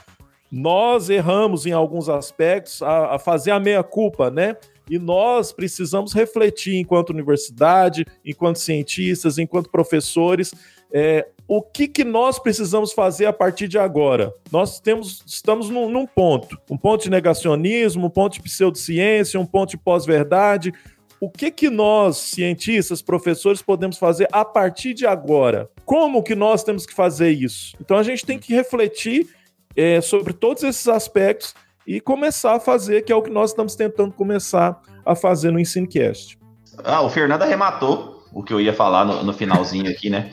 nós erramos em alguns aspectos, a, a fazer a meia-culpa, né? E nós precisamos refletir enquanto universidade, enquanto cientistas, enquanto professores, é, o que, que nós precisamos fazer a partir de agora? Nós temos, estamos num, num ponto, um ponto de negacionismo, um ponto de pseudociência, um ponto de pós-verdade. O que, que nós, cientistas, professores, podemos fazer a partir de agora? Como que nós temos que fazer isso? Então a gente tem que refletir é, sobre todos esses aspectos e começar a fazer, que é o que nós estamos tentando começar a fazer no EnsineCast. Ah, o Fernando arrematou o que eu ia falar no, no finalzinho aqui, né?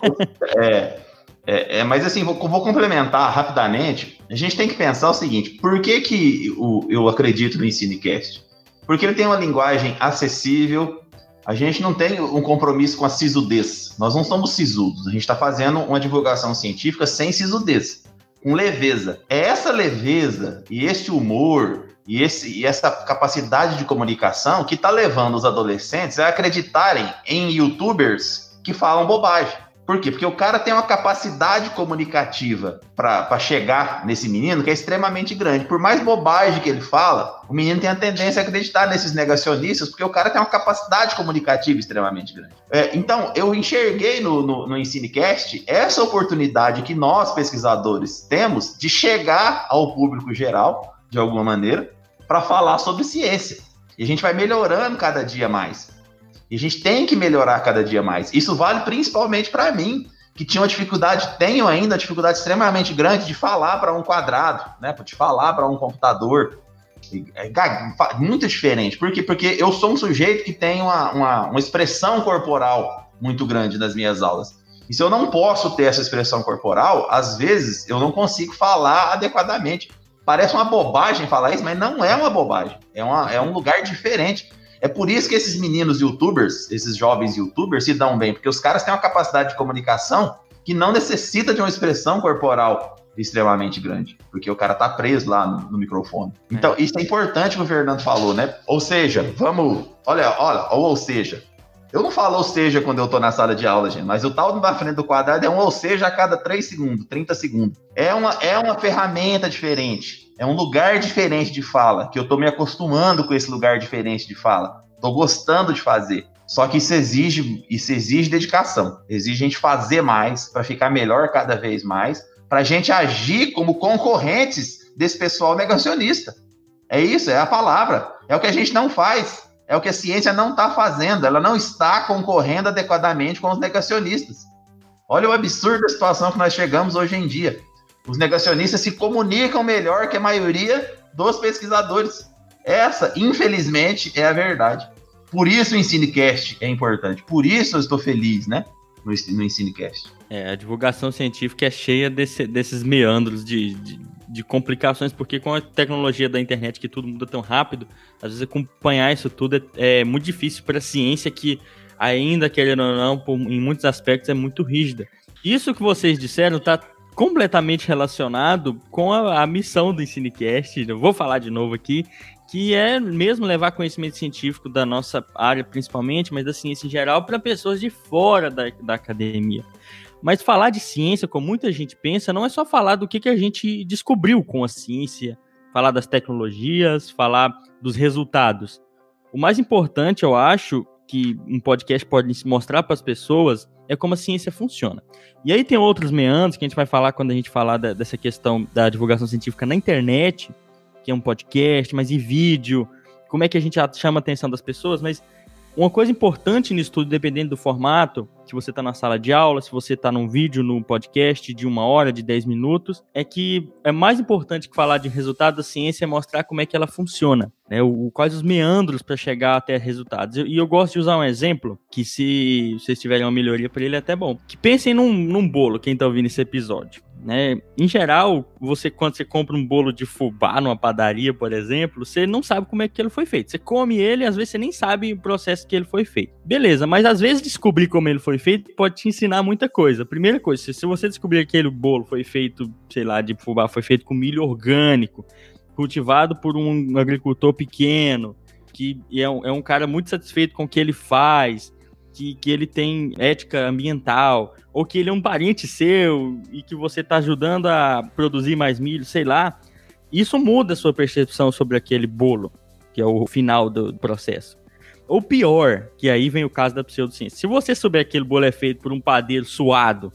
é, é, é, mas assim, vou, vou, complementar rapidamente. A gente tem que pensar o seguinte: por que, que o, eu acredito no EnsineCast? Porque ele tem uma linguagem acessível. A gente não tem um compromisso com a sisudez. Nós não somos sisudos. A gente está fazendo uma divulgação científica sem sisudez, com leveza. É essa leveza e esse humor e, esse, e essa capacidade de comunicação que está levando os adolescentes a acreditarem em youtubers que falam bobagem. Por quê? Porque o cara tem uma capacidade comunicativa para chegar nesse menino que é extremamente grande. Por mais bobagem que ele fala, o menino tem a tendência a acreditar nesses negacionistas, porque o cara tem uma capacidade comunicativa extremamente grande. É, então, eu enxerguei no, no, no EnsineCast essa oportunidade que nós, pesquisadores, temos de chegar ao público geral de alguma maneira, para falar sobre ciência. E a gente vai melhorando cada dia mais. E a gente tem que melhorar cada dia mais. Isso vale principalmente para mim, que tinha uma dificuldade, tenho ainda uma dificuldade extremamente grande de falar para um quadrado, né? De falar para um computador. É muito diferente. Por quê? Porque eu sou um sujeito que tem uma, uma, uma expressão corporal muito grande nas minhas aulas. E se eu não posso ter essa expressão corporal, às vezes eu não consigo falar adequadamente. Parece uma bobagem falar isso, mas não é uma bobagem. É, uma, é um lugar diferente. É por isso que esses meninos youtubers, esses jovens youtubers, se dão bem, porque os caras têm uma capacidade de comunicação que não necessita de uma expressão corporal extremamente grande, porque o cara tá preso lá no, no microfone. Então, isso é importante que o Fernando falou, né? Ou seja, vamos. Olha, olha, ou, ou seja, eu não falo ou seja quando eu tô na sala de aula, gente, mas o tal na frente do quadrado é um ou seja a cada 3 segundos, 30 segundos. É uma, é uma ferramenta diferente, é um lugar diferente de fala, que eu tô me acostumando com esse lugar diferente de fala. Tô gostando de fazer. Só que isso exige, isso exige dedicação. Exige a gente fazer mais para ficar melhor cada vez mais, para a gente agir como concorrentes desse pessoal negacionista. É isso, é a palavra. É o que a gente não faz. É o que a ciência não está fazendo. Ela não está concorrendo adequadamente com os negacionistas. Olha o absurdo da situação que nós chegamos hoje em dia. Os negacionistas se comunicam melhor que a maioria dos pesquisadores. Essa, infelizmente, é a verdade. Por isso o EnsineCast é importante. Por isso eu estou feliz, né? No, EnsineCast. É, a divulgação científica é cheia desse, desses meandros de, de, de, complicações, porque com a tecnologia da internet que tudo muda tão rápido, às vezes acompanhar isso tudo é, é muito difícil para a ciência que, ainda querendo ou não, por, em muitos aspectos é muito rígida. Isso que vocês disseram está completamente relacionado com a, a missão do EnsineCast. Eu vou falar de novo aqui, que é mesmo levar conhecimento científico da nossa área, principalmente, mas da ciência em geral, para pessoas de fora da, da academia. Mas falar de ciência, como muita gente pensa, não é só falar do que, que a gente descobriu com a ciência, falar das tecnologias, falar dos resultados. O mais importante, eu acho, que um podcast pode mostrar para as pessoas é como a ciência funciona. E aí tem outros meandros que a gente vai falar quando a gente falar da, dessa questão da divulgação científica na internet, que é um podcast, mas e vídeo, como é que a gente chama a atenção das pessoas, mas uma coisa importante nisso tudo, dependendo do formato, se você está na sala de aula, se você está num vídeo, num podcast de uma hora, de 10 minutos, é que é mais importante que falar de resultado da ciência é mostrar como é que ela funciona, né? O, quais os meandros para chegar até resultados. E eu gosto de usar um exemplo que, se vocês tiverem uma melhoria para ele, é até bom. Que pensem num, num bolo, quem está ouvindo esse episódio. Né? Em geral, você quando você compra um bolo de fubá numa padaria, por exemplo, você não sabe como é que ele foi feito. Você come ele, às vezes você nem sabe o processo que ele foi feito. Beleza, mas às vezes descobrir como ele foi feito pode te ensinar muita coisa. Primeira coisa, se você descobrir que aquele bolo foi feito, sei lá, de fubá, foi feito com milho orgânico, cultivado por um agricultor pequeno, que é um, é um cara muito satisfeito com o que ele faz, que, que ele tem ética ambiental, ou que ele é um parente seu e que você está ajudando a produzir mais milho, sei lá, isso muda a sua percepção sobre aquele bolo, que é o final do processo. Ou pior, que aí vem o caso da pseudociência. Se você souber que aquele bolo é feito por um padeiro suado,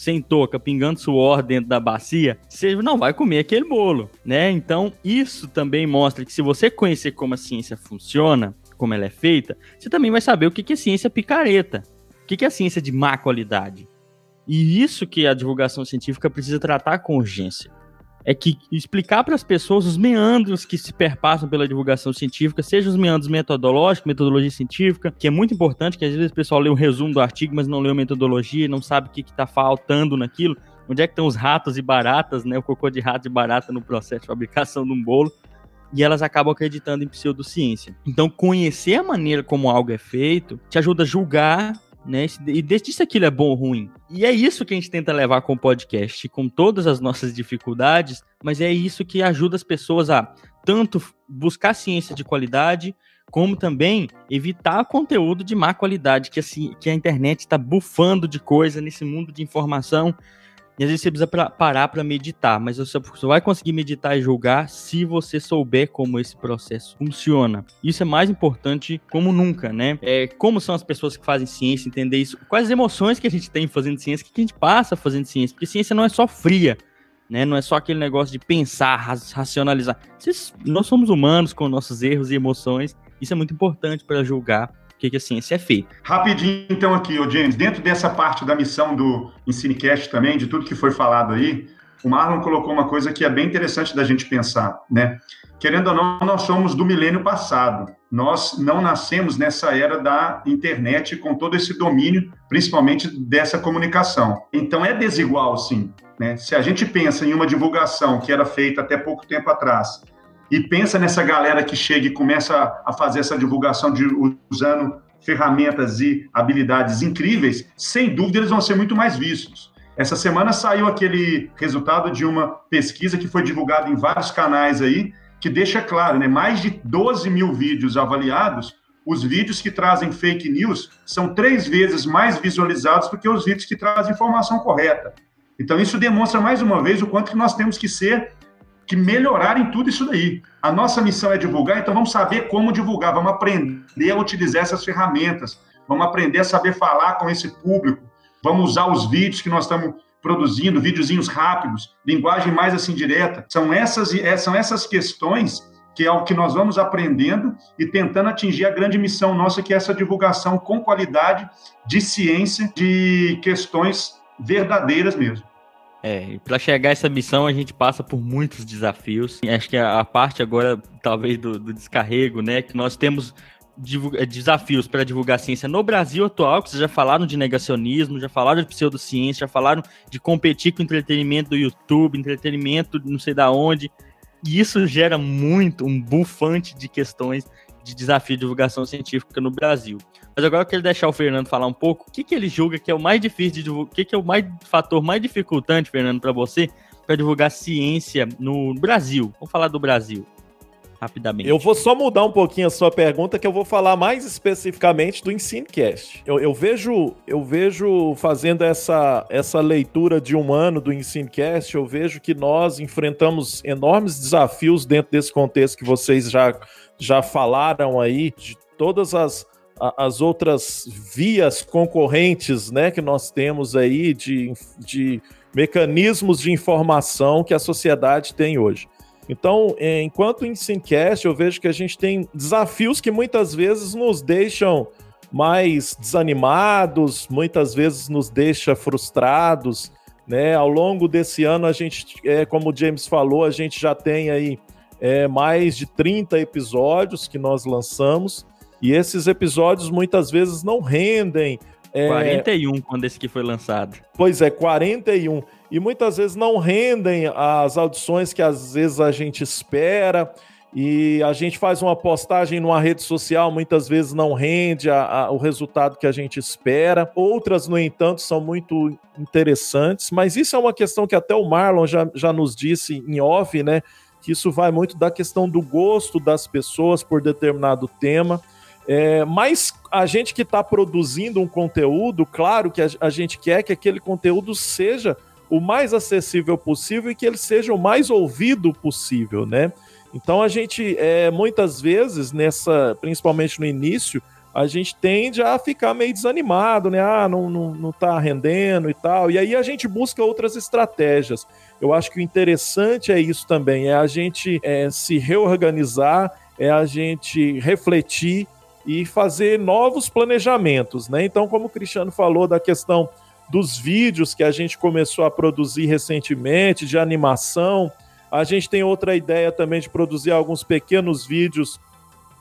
sem touca, pingando suor dentro da bacia, você não vai comer aquele bolo, né? Então, isso também mostra que se você conhecer como a ciência funciona, como ela é feita, você também vai saber o que é ciência picareta, o que é ciência de má qualidade. E isso que a divulgação científica precisa tratar com urgência. É que explicar para as pessoas os meandros que se perpassam pela divulgação científica, seja os meandros metodológicos, metodologia científica, que é muito importante, que às vezes o pessoal lê um resumo do artigo, mas não lê a metodologia, não sabe o que está faltando naquilo, onde é que estão os ratos e baratas, né, o cocô de rato e barata no processo de fabricação de um bolo e elas acabam acreditando em pseudociência. Então, conhecer a maneira como algo é feito te ajuda a julgar né? E decidir se aquilo é bom ou ruim. E é isso que a gente tenta levar com o podcast, com todas as nossas dificuldades, mas é isso que ajuda as pessoas a tanto buscar ciência de qualidade, como também evitar conteúdo de má qualidade, que, assim, que a internet está bufando de coisa nesse mundo de informação e às vezes você precisa pra, parar para meditar, mas você só vai conseguir meditar e julgar se você souber como esse processo funciona. Isso é mais importante como nunca, né? É, como são as pessoas que fazem ciência, entender isso. Quais as emoções que a gente tem fazendo ciência, o que a gente passa fazendo ciência. Porque ciência não é só fria, né? Não é só aquele negócio de pensar, racionalizar. Nós somos humanos com nossos erros e emoções. Isso é muito importante para julgar que, que a ciência é feita. Rapidinho, então, aqui, ô James, dentro dessa parte da missão do EnsineCast também, de tudo que foi falado aí, o Marlon colocou uma coisa que é bem interessante da gente pensar, né? Querendo ou não, nós somos do milênio passado. Nós não nascemos nessa era da internet com todo esse domínio, principalmente dessa comunicação. Então é desigual, sim. Né? Se a gente pensa em uma divulgação que era feita até pouco tempo atrás, e pensa nessa galera que chega e começa a fazer essa divulgação de, usando ferramentas e habilidades incríveis, sem dúvida eles vão ser muito mais vistos. Essa semana saiu aquele resultado de uma pesquisa que foi divulgada em vários canais aí, que deixa claro, né? Mais de 12 mil vídeos avaliados, os vídeos que trazem fake news são três vezes mais visualizados do que os vídeos que trazem informação correta. Então, isso demonstra mais uma vez o quanto que nós temos que ser, que melhorar em tudo isso daí. A nossa missão é divulgar, então vamos saber como divulgar, vamos aprender a utilizar essas ferramentas, vamos aprender a saber falar com esse público, vamos usar os vídeos que nós estamos produzindo, videozinhos rápidos, linguagem mais assim direta. São essas, é, são essas questões que é o que nós vamos aprendendo e tentando atingir a grande missão nossa, que é essa divulgação com qualidade de ciência, de questões verdadeiras mesmo. É, para chegar a essa missão a gente passa por muitos desafios. Acho que a, parte agora, talvez, do, do descarrego, né? Que nós temos eh, desafios para divulgar ciência no Brasil atual, que vocês já falaram de negacionismo, já falaram de pseudociência, já falaram de competir com entretenimento do YouTube, entretenimento não sei da onde. E isso gera muito um bufante de questões de desafio de divulgação científica no Brasil. Mas agora eu quero deixar o Fernando falar um pouco. O que, que ele julga que é o mais difícil de divulgar? O que, que é o mais, fator mais dificultante, Fernando, para você, para divulgar ciência no Brasil? Vamos falar do Brasil rapidamente. Eu vou só mudar um pouquinho a sua pergunta, que eu vou falar mais especificamente do Ensinecast. Eu, eu vejo, eu vejo fazendo essa, essa leitura de um ano do Ensinecast, eu vejo que nós enfrentamos enormes desafios dentro desse contexto que vocês já, já falaram aí, de todas as, as outras vias concorrentes né, que nós temos aí de, de mecanismos de informação que a sociedade tem hoje. Então, é, enquanto em Simcast, eu vejo que a gente tem desafios que muitas vezes nos deixam mais desanimados, muitas vezes nos deixa frustrados, né? Ao longo desse ano, a gente, é, como o James falou, a gente já tem aí é, mais de 30 episódios que nós lançamos, e esses episódios muitas vezes não rendem. É... 41 quando esse aqui foi lançado. Pois é, 41 e muitas vezes não rendem as audições que às vezes a gente espera. E a gente faz uma postagem numa rede social, muitas vezes não rende a, a, o resultado que a gente espera. Outras, no entanto, são muito interessantes. Mas isso é uma questão que até o Marlon já, já nos disse em off, né? Que isso vai muito da questão do gosto das pessoas por determinado tema. É, mas a gente que está produzindo um conteúdo, claro que a, a gente quer que aquele conteúdo seja o mais acessível possível e que ele seja o mais ouvido possível, né? Então a gente, é, muitas vezes, nessa, principalmente no início, a gente tende a ficar meio desanimado, né? Ah, não, não, não tá rendendo e tal. E aí a gente busca outras estratégias. Eu acho que o interessante é isso também, é a gente é, se reorganizar, é a gente refletir e fazer novos planejamentos, né? Então, como o Cristiano falou da questão dos vídeos que a gente começou a produzir recentemente, de animação. A gente tem outra ideia também de produzir alguns pequenos vídeos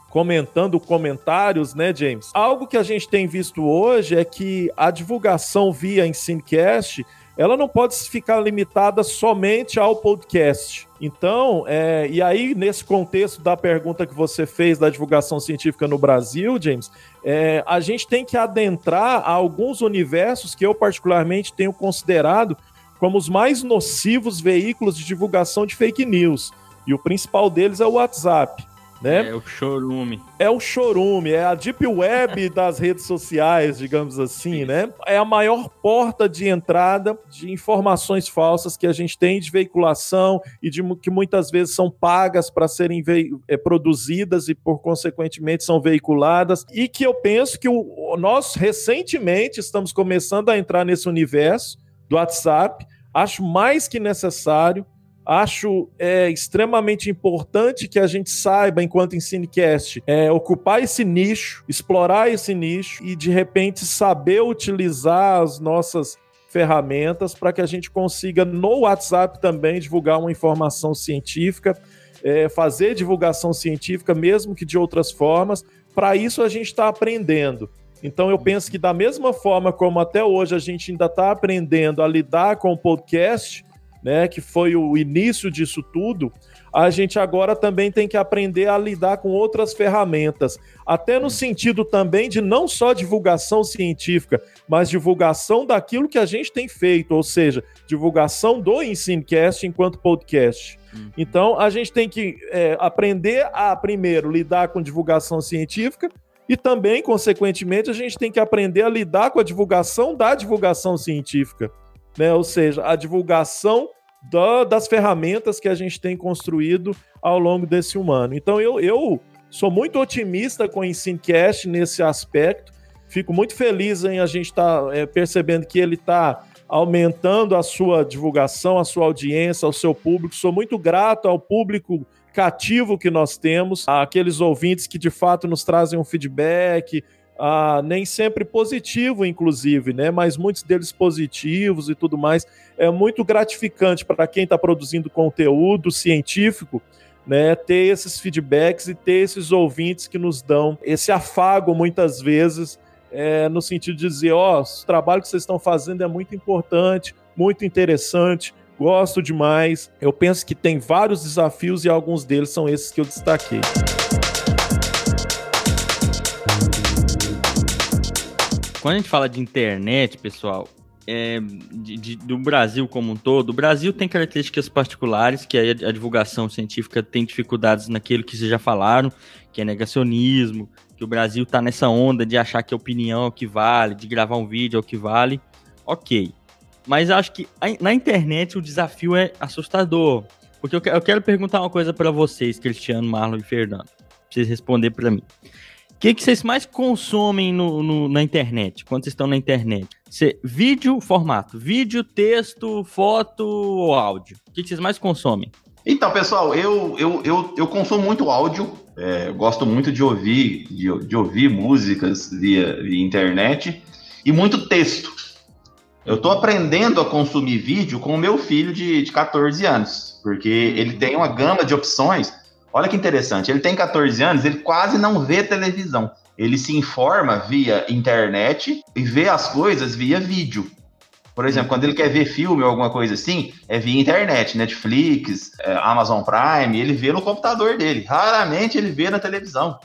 comentando comentários, né, James? Algo que a gente tem visto hoje é que a divulgação via Ensinecast ela não pode ficar limitada somente ao podcast. Então, é, e aí, nesse contexto da pergunta que você fez da divulgação científica no Brasil, James, é, a gente tem que adentrar a alguns universos que eu, particularmente, tenho considerado como os mais nocivos veículos de divulgação de fake news. E o principal deles é o WhatsApp. Né? É o chorume. É o chorume, é a deep web das redes sociais, digamos assim, né? É a maior porta de entrada de informações falsas que a gente tem de veiculação e de que muitas vezes são pagas para serem é, produzidas e por consequentemente são veiculadas e que eu penso que o, nós recentemente estamos começando a entrar nesse universo do WhatsApp. Acho mais que necessário Acho é, extremamente importante que a gente saiba, enquanto Ensinecast, é, ocupar esse nicho, explorar esse nicho e, de repente, saber utilizar as nossas ferramentas para que a gente consiga, no WhatsApp também, divulgar uma informação científica, é, fazer divulgação científica, mesmo que de outras formas. Para isso, a gente está aprendendo. Então, eu penso que, da mesma forma como até hoje a gente ainda está aprendendo a lidar com o podcast, né, que foi o início disso tudo, a gente agora também tem que aprender a lidar com outras ferramentas, até no sentido também de não só divulgação científica, mas divulgação daquilo que a gente tem feito, ou seja, divulgação do Ensinecast enquanto podcast. Uhum. Então, a gente tem que é, aprender a, primeiro, lidar com divulgação científica e também, consequentemente, a gente tem que aprender a lidar com a divulgação da divulgação científica, né? ou seja, a divulgação da, das ferramentas que a gente tem construído ao longo desse um ano. Então eu, eu sou muito otimista com o Ensinecast nesse aspecto. Fico muito feliz em a gente estar tá, é, percebendo que ele está aumentando a sua divulgação, a sua audiência, ao seu público. Sou muito grato ao público cativo que nós temos, aqueles ouvintes que de fato nos trazem um feedback, ah, nem sempre positivo, inclusive, né? Mas muitos deles positivos e tudo mais. É muito gratificante para quem está produzindo conteúdo científico. Né, ter esses feedbacks e ter esses ouvintes que nos dão esse afago muitas vezes, é, no sentido de dizer: ó, oh, o trabalho que vocês estão fazendo é muito importante, muito interessante, gosto demais. Eu penso que tem vários desafios e alguns deles são esses que eu destaquei. Quando a gente fala de internet, pessoal, é, de, de, do Brasil como um todo, o Brasil tem características particulares, que a, a divulgação científica tem dificuldades naquilo que vocês já falaram, que é negacionismo, que o Brasil está nessa onda de achar que a opinião é o que vale, de gravar um vídeo é o que vale. Ok. Mas acho que na internet o desafio é assustador. Porque eu, eu quero perguntar uma coisa para vocês, Cristiano, Marlon e Fernando. Pra vocês responder para mim. O que, que vocês mais consomem no, no, na internet, quando vocês estão na internet? Cê, vídeo, formato, vídeo, texto, foto ou áudio? O que, que vocês mais consomem? Então, pessoal, eu, eu, eu, eu consumo muito áudio, é, gosto muito de ouvir, de, de ouvir músicas via, via internet e muito texto. Eu estou aprendendo a consumir vídeo com o meu filho de, de 14 anos, porque ele tem uma gama de opções Olha que interessante, ele tem 14 anos, ele quase não vê televisão. Ele se informa via internet e vê as coisas via vídeo. Por exemplo, quando ele quer ver filme ou alguma coisa assim, é via internet, Netflix, é, Amazon Prime, ele vê no computador dele. Raramente ele vê na televisão.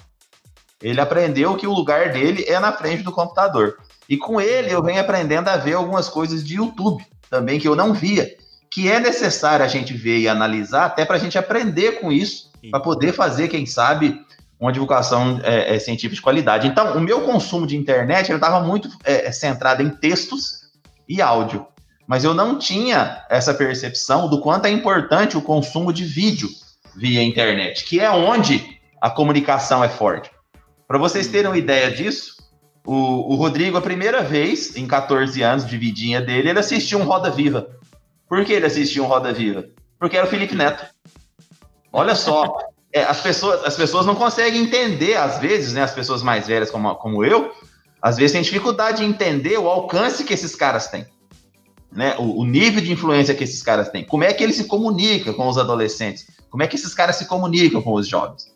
Ele aprendeu que o lugar dele é na frente do computador. E com ele eu venho aprendendo a ver algumas coisas de YouTube também que eu não via, que é necessário a gente ver e analisar até para a gente aprender com isso para poder fazer, quem sabe, uma divulgação é, é, científica de qualidade. Então, o meu consumo de internet estava muito é, é, centrado em textos e áudio, mas eu não tinha essa percepção do quanto é importante o consumo de vídeo via internet, que é onde a comunicação é forte. Para vocês terem uma ideia disso, o, o, Rodrigo, a primeira vez, em 14 anos de vidinha dele, ele assistiu um Roda Viva. Por que ele assistiu um Roda Viva? Porque era o Felipe Neto. Olha só, é, as, pessoas, as pessoas não conseguem entender, às vezes, né? As pessoas mais velhas como, como eu, às vezes têm dificuldade de entender o alcance que esses caras têm. Né, o, o, nível de influência que esses caras têm. Como é que eles se comunicam com os adolescentes? Como é que esses caras se comunicam com os jovens?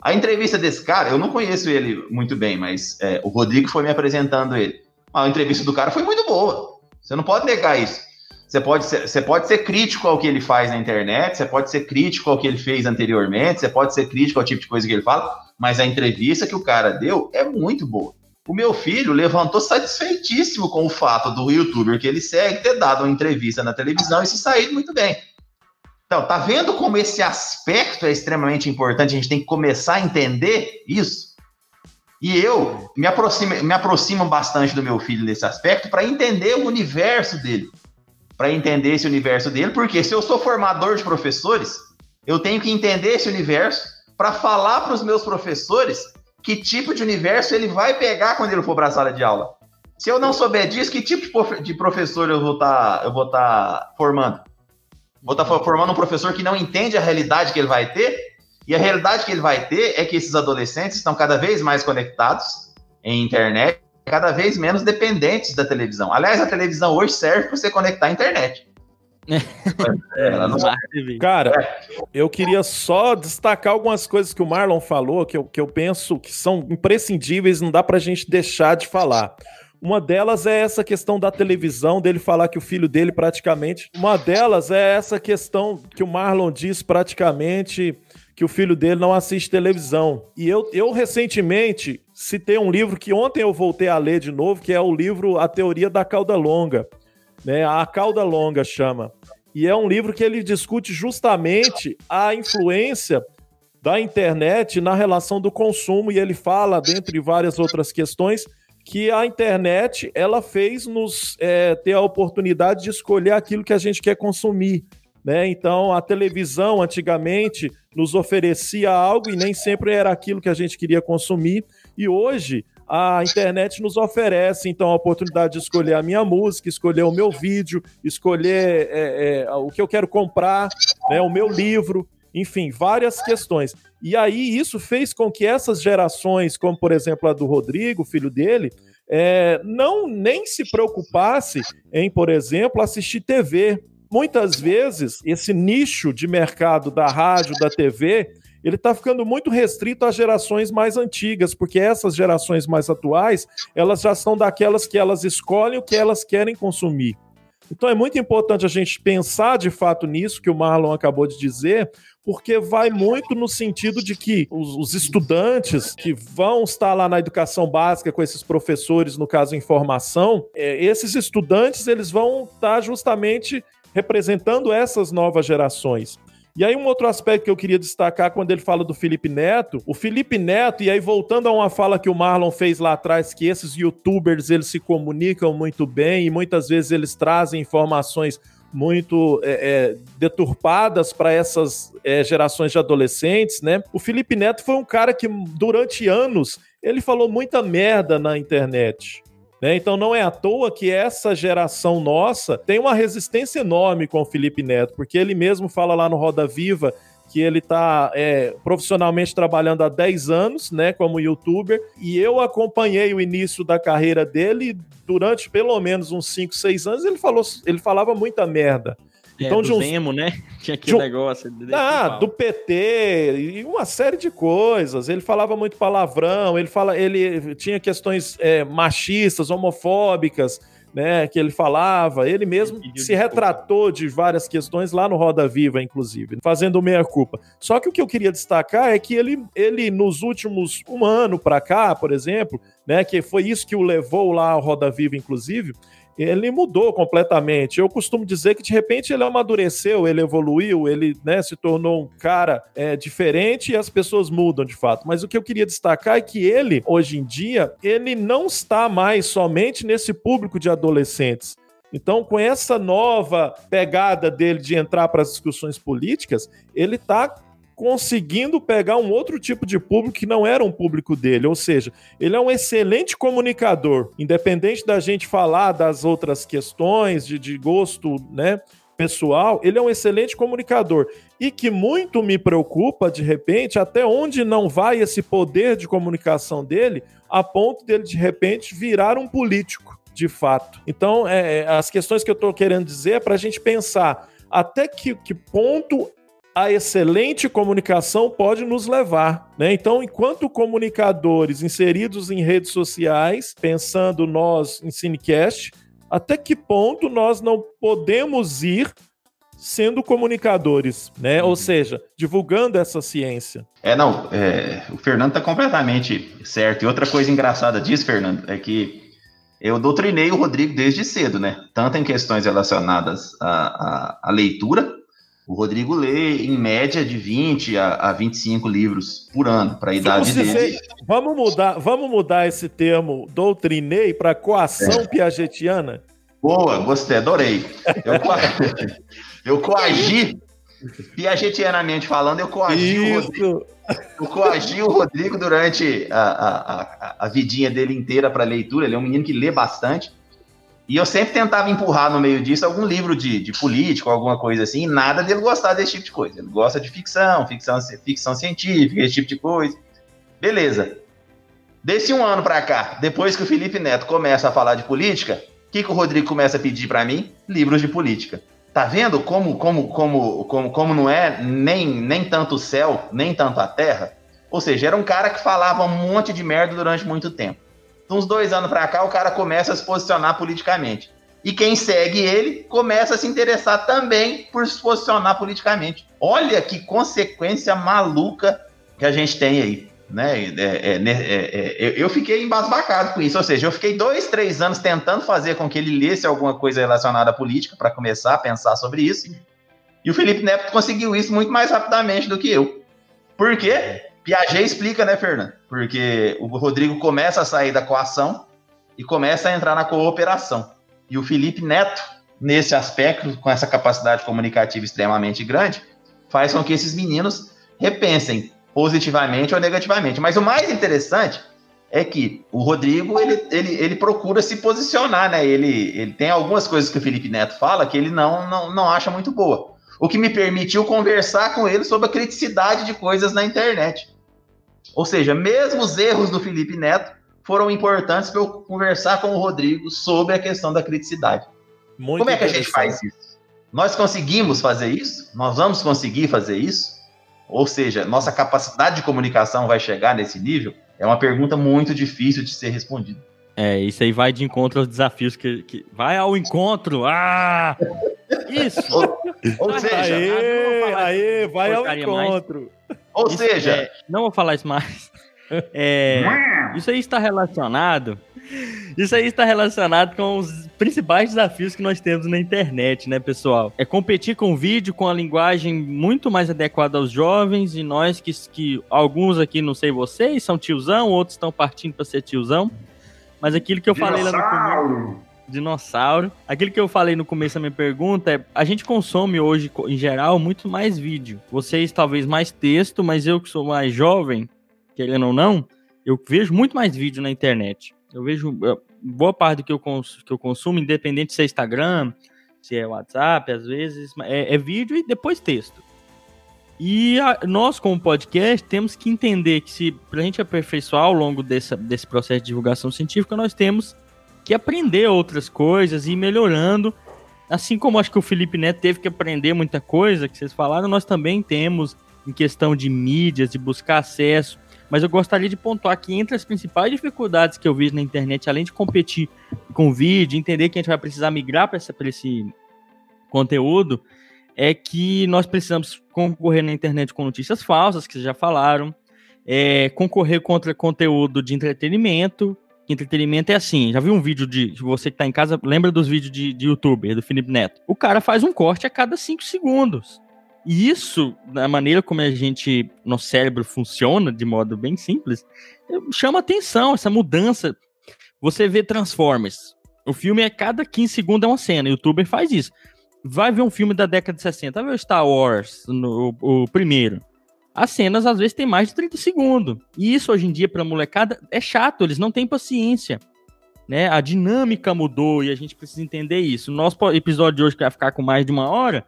A entrevista desse cara, eu não conheço ele muito bem, mas é, o Rodrigo foi me apresentando ele. A entrevista do cara foi muito boa. Você não pode negar isso. Você pode, ser, você pode ser crítico ao que ele faz na internet, você pode ser crítico ao que ele fez anteriormente, você pode ser crítico ao tipo de coisa que ele fala, mas a entrevista que o cara deu é muito boa. O meu filho levantou satisfeitíssimo com o fato do youtuber que ele segue ter dado uma entrevista na televisão e se saído muito bem. Então, tá vendo como esse aspecto é extremamente importante? A gente tem que começar a entender isso. E eu me aproximo, me aproximo bastante do meu filho nesse aspecto para entender o universo dele para entender esse universo dele, porque se eu sou formador de professores, eu tenho que entender esse universo para falar para os meus professores que tipo de universo ele vai pegar quando ele for para a sala de aula. Se eu não souber disso, que tipo de professor eu vou estar tá, tá formando? Vou estar tá formando um professor que não entende a realidade que ele vai ter, e a realidade que ele vai ter é que esses adolescentes estão cada vez mais conectados em internet, cada vez menos dependentes da televisão. Aliás, a televisão hoje serve para você conectar à internet. É, não... Cara, eu queria só destacar algumas coisas que o Marlon falou, que eu, que eu penso que são imprescindíveis, não dá pra gente deixar de falar. Uma delas é essa questão da televisão, dele falar que o filho dele praticamente. Uma delas é essa questão que o Marlon diz praticamente que o filho dele não assiste televisão. E eu, eu recentemente citei um livro que ontem eu voltei a ler de novo, que é o livro A Teoria da Cauda Longa. Né? A Cauda Longa chama. E é um livro que ele discute justamente a influência da internet na relação do consumo e ele fala, dentre várias outras questões, que a internet ela fez nos é, ter a oportunidade de escolher aquilo que a gente quer consumir. Né? Então, a televisão antigamente nos oferecia algo e nem sempre era aquilo que a gente queria consumir. E hoje a internet nos oferece então a oportunidade de escolher a minha música, escolher o meu vídeo, escolher é, é, o que eu quero comprar, né, o meu livro, enfim, várias questões. E aí isso fez com que essas gerações, como por exemplo a do Rodrigo, filho dele, é, não nem se preocupasse em, por exemplo, assistir TV. Muitas vezes esse nicho de mercado da rádio, da TV, ele está ficando muito restrito às gerações mais antigas, porque essas gerações mais atuais, elas já são daquelas que elas escolhem o que elas querem consumir. Então é muito importante a gente pensar de fato nisso que o Marlon acabou de dizer, porque vai muito no sentido de que os, os, estudantes que vão estar lá na educação básica com esses professores, no caso informação, é, esses estudantes eles vão estar justamente representando essas novas gerações. E aí, um outro aspecto que eu queria destacar quando ele fala do Felipe Neto, o Felipe Neto, e aí voltando a uma fala que o Marlon fez lá atrás, que esses youtubers eles se comunicam muito bem e muitas vezes eles trazem informações muito é, é, deturpadas para essas é, gerações de adolescentes, né? O Felipe Neto foi um cara que durante anos ele falou muita merda na internet. Né? Então não é à toa que essa geração nossa tem uma resistência enorme com o Felipe Neto, porque ele mesmo fala lá no Roda Viva que ele está é, profissionalmente trabalhando há 10 anos, né, como youtuber, e eu acompanhei o início da carreira dele durante pelo menos uns 5, 6 anos, ele falou, ele falava muita merda. É, então, de um Zemo, né? Tinha aquele um... negócio. Ah, do PT e uma série de coisas. Ele falava muito palavrão, ele fala, ele tinha questões é, machistas, homofóbicas, né? Que ele falava. Ele mesmo ele se retratou de várias questões lá no Roda Viva, inclusive, fazendo meia culpa. Só que o que eu queria destacar é que ele, ele nos últimos um ano para cá, por exemplo, né? Que foi isso que o levou lá ao Roda Viva, inclusive ele mudou completamente. Eu costumo dizer que de repente ele amadureceu, ele evoluiu, ele né, se tornou um cara é, diferente e as pessoas mudam de fato. Mas o que eu queria destacar é que ele, hoje em dia, ele não está mais somente nesse público de adolescentes. Então, com essa nova pegada dele de entrar para as discussões políticas, ele está conseguindo pegar um outro tipo de público que não era um público dele. Ou seja, ele é um excelente comunicador, independente da gente falar das outras questões de, de gosto, né? Pessoal, ele é um excelente comunicador e que muito me preocupa, de repente, até onde não vai esse poder de comunicação dele, a ponto dele, de repente, virar um político, de fato. Então, é, é as questões que eu estou querendo dizer é para a gente pensar até que, que ponto a excelente comunicação pode nos levar. Né? Então, enquanto comunicadores inseridos em redes sociais, pensando nós em Cinecast, até que ponto nós não podemos ir sendo comunicadores, né? Uhum. Ou seja, divulgando essa ciência. É, não, é, o Fernando está completamente certo. E outra coisa engraçada disso, Fernando, é que eu doutrinei o Rodrigo desde cedo, né? Tanto em questões relacionadas à, à, à leitura, o Rodrigo lê em média de 20 a, a 25 livros por ano para a idade dizer, dele. Vamos mudar, vamos mudar esse termo doutrinei para coação é. piagetiana? Boa, gostei, adorei. Eu, eu coagi, piagetianamente falando, eu coagi o Rodrigo. Eu coagi o Rodrigo durante a, a, a, a vidinha dele inteira para leitura. Ele é um menino que lê bastante. E eu sempre tentava empurrar no meio disso algum livro de, de político, alguma coisa assim, e nada dele gostar desse tipo de coisa. Ele gosta de ficção, ficção, ficção científica, esse tipo de coisa. Beleza. Desse um ano para cá, depois que o Felipe Neto começa a falar de política, o que, que o Rodrigo começa a pedir para mim? Livros de política. Tá vendo como, como, como, como, como não é nem, nem tanto o céu, nem tanto a terra? Ou seja, era um cara que falava um monte de merda durante muito tempo. Uns dois anos para cá, o cara começa a se posicionar politicamente. E quem segue ele começa a se interessar também por se posicionar politicamente. Olha que consequência maluca que a gente tem aí. Né? É, é, né, é, é, eu fiquei embasbacado com isso, ou seja, eu fiquei dois, três anos tentando fazer com que ele lesse alguma coisa relacionada à política para começar a pensar sobre isso, e o Felipe Neto conseguiu isso muito mais rapidamente do que eu. Por quê? Piaget explica, né, Fernando? Porque o Rodrigo começa a sair da coação e começa a entrar na cooperação. E o Felipe Neto, nesse aspecto, com essa capacidade comunicativa extremamente grande, faz com que esses meninos repensem positivamente ou negativamente. Mas o mais interessante é que o Rodrigo ele, ele, ele procura se posicionar, né? Ele, ele tem algumas coisas que o Felipe Neto fala que ele não, não, não acha muito boa. O que me permitiu conversar com ele sobre a criticidade de coisas na internet. Ou seja, mesmo os erros do Felipe Neto foram importantes para eu conversar com o Rodrigo sobre a questão da criticidade. Muito Como é que a gente faz isso? Nós conseguimos fazer isso? Nós vamos conseguir fazer isso? Ou seja, nossa capacidade de comunicação vai chegar nesse nível? É uma pergunta muito difícil de ser respondida. É, isso aí vai de encontro aos desafios que, que... vai ao encontro. Ah! Isso. ou, ou seja, aê, aê, vai ao encontro. Mais. Ou isso seja, é, não vou falar isso mais. É, isso aí está relacionado. Isso aí está relacionado com os principais desafios que nós temos na internet, né, pessoal? É competir com vídeo, com a linguagem muito mais adequada aos jovens e nós que, que alguns aqui, não sei vocês, são tiozão, outros estão partindo para ser tiozão. Mas aquilo que eu falei lá no começo. Dinossauro. Aquilo que eu falei no começo da minha pergunta é: a gente consome hoje, em geral, muito mais vídeo. Vocês talvez mais texto, mas eu que sou mais jovem, querendo ou não, eu vejo muito mais vídeo na internet. Eu vejo boa parte do que eu, cons que eu consumo, independente se é Instagram, se é WhatsApp, às vezes, é, é vídeo e depois texto. E a, nós, como podcast, temos que entender que se para a gente aperfeiçoar ao longo desse, desse processo de divulgação científica, nós temos que aprender outras coisas e ir melhorando. Assim como acho que o Felipe Neto teve que aprender muita coisa que vocês falaram, nós também temos em questão de mídias, de buscar acesso. Mas eu gostaria de pontuar que entre as principais dificuldades que eu vejo na internet, além de competir com vídeo, entender que a gente vai precisar migrar para esse conteúdo, é que nós precisamos concorrer na internet com notícias falsas, que vocês já falaram, é, concorrer contra conteúdo de entretenimento. Entretenimento é assim, já viu um vídeo de você que está em casa, lembra dos vídeos de, de youtuber, do Felipe Neto? O cara faz um corte a cada 5 segundos. E isso, da maneira como a gente, nosso cérebro funciona, de modo bem simples, chama atenção, essa mudança. Você vê Transformers. O filme é cada 15 segundos é uma cena. O youtuber faz isso vai ver um filme da década de 60, vai ver o Star Wars, no, o, o primeiro. As cenas às vezes tem mais de 30 segundos. E isso hoje em dia para molecada é chato, eles não têm paciência. Né? A dinâmica mudou e a gente precisa entender isso. Nosso episódio de hoje que vai ficar com mais de uma hora,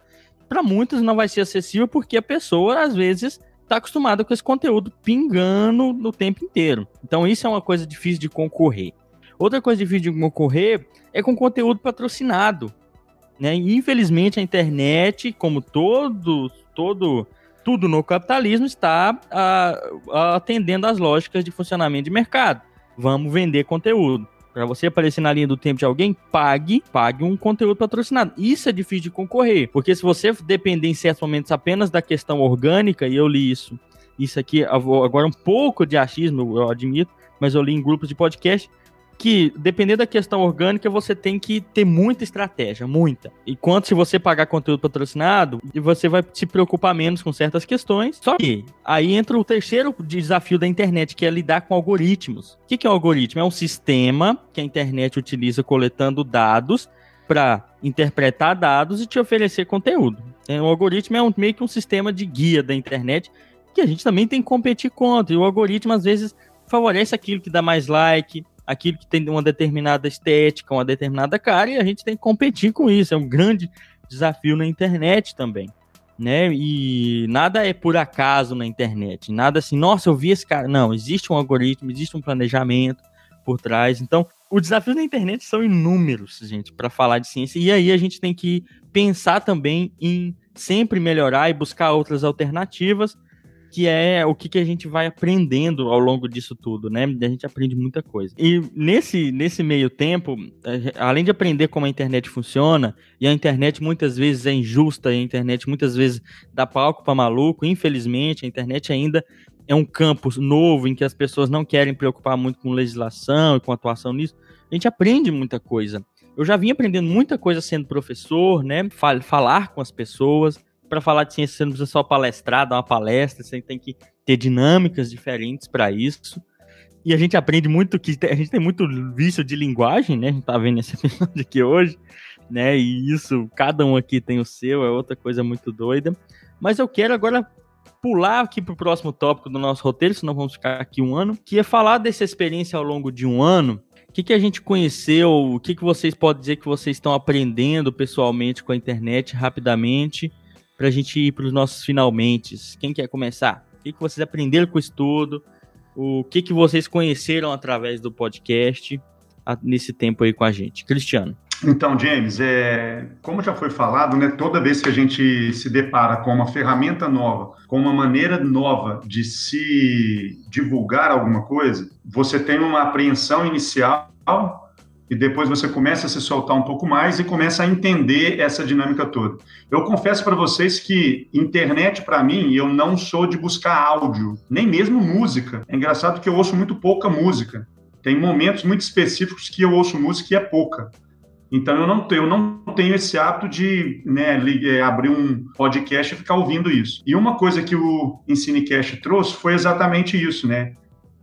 para muitos não vai ser acessível porque a pessoa às vezes está acostumada com esse conteúdo pingando no tempo inteiro. Então isso é uma coisa difícil de concorrer. Outra coisa difícil de concorrer é com conteúdo patrocinado. Né? Infelizmente, a internet, como todo, todo, tudo no capitalismo, está a, atendendo às lógicas de funcionamento de mercado. Vamos vender conteúdo. Para você aparecer na linha do tempo de alguém, pague, pague um conteúdo patrocinado. Isso é difícil de concorrer, porque se você depender em certos momentos apenas da questão orgânica, e eu li isso, isso aqui agora um pouco de achismo, eu admito, mas eu li em grupos de podcast, que, dependendo da questão orgânica, você tem que ter muita estratégia, muita. Enquanto se você pagar conteúdo patrocinado, você vai se preocupar menos com certas questões. Só que aí entra o terceiro desafio da internet, que é lidar com algoritmos. O que é um algoritmo? É um sistema que a internet utiliza coletando dados para interpretar dados e te oferecer conteúdo. O é, algoritmo é um, meio que um sistema de guia da internet que a gente também tem que competir contra. E o algoritmo, às vezes, favorece aquilo que dá mais like, aquilo que tem uma determinada estética, uma determinada cara, e a gente tem que competir com isso. É um grande desafio na internet também. Né? E nada é por acaso na internet. Nada assim, nossa, eu vi esse cara. Não, existe um algoritmo, existe um planejamento por trás. Então, os desafios na internet são inúmeros, gente, para falar de ciência. E aí a gente tem que pensar também em sempre melhorar e buscar outras alternativas que é o que, que a gente vai aprendendo ao longo disso tudo, né? A gente aprende muita coisa. E nesse, nesse meio tempo, além de aprender como a internet funciona, e a internet muitas vezes é injusta, e a internet muitas vezes dá palco para maluco, infelizmente, a internet ainda é um campo novo em que as pessoas não querem preocupar muito com legislação e com atuação nisso. A gente aprende muita coisa. Eu já vim aprendendo muita coisa sendo professor, né? Falar com as pessoas para falar de ciência você não precisa só palestrar, dar uma palestra, você tem que ter dinâmicas diferentes para isso. E a gente aprende muito que a gente tem muito vício de linguagem, né? A gente tá vendo esse episódio aqui hoje, né? E isso, cada um aqui tem o seu, é outra coisa muito doida. Mas eu quero agora pular aqui pro próximo tópico do nosso roteiro, senão vamos ficar aqui um ano, que é falar dessa experiência ao longo de um ano. O que, que a gente conheceu? O que, que vocês podem dizer que vocês estão aprendendo pessoalmente com a internet rapidamente? Para a gente ir para os nossos finalmente. Quem quer começar? O que, que vocês aprenderam com isso tudo? O que, que vocês conheceram através do podcast nesse tempo aí com a gente? Cristiano. Então, James, é, como já foi falado, né, toda vez que a gente se depara com uma ferramenta nova, com uma maneira nova de se divulgar alguma coisa, você tem uma apreensão inicial e depois você começa a se soltar um pouco mais e começa a entender essa dinâmica toda. Eu confesso para vocês que internet, para mim, eu não sou de buscar áudio, nem mesmo música. É engraçado que eu ouço muito pouca música. Tem momentos muito específicos que eu ouço música e é pouca. Então eu não, eu não tenho esse hábito de né, é, abrir um podcast e ficar ouvindo isso. E uma coisa que o EnsineCast trouxe foi exatamente isso, né?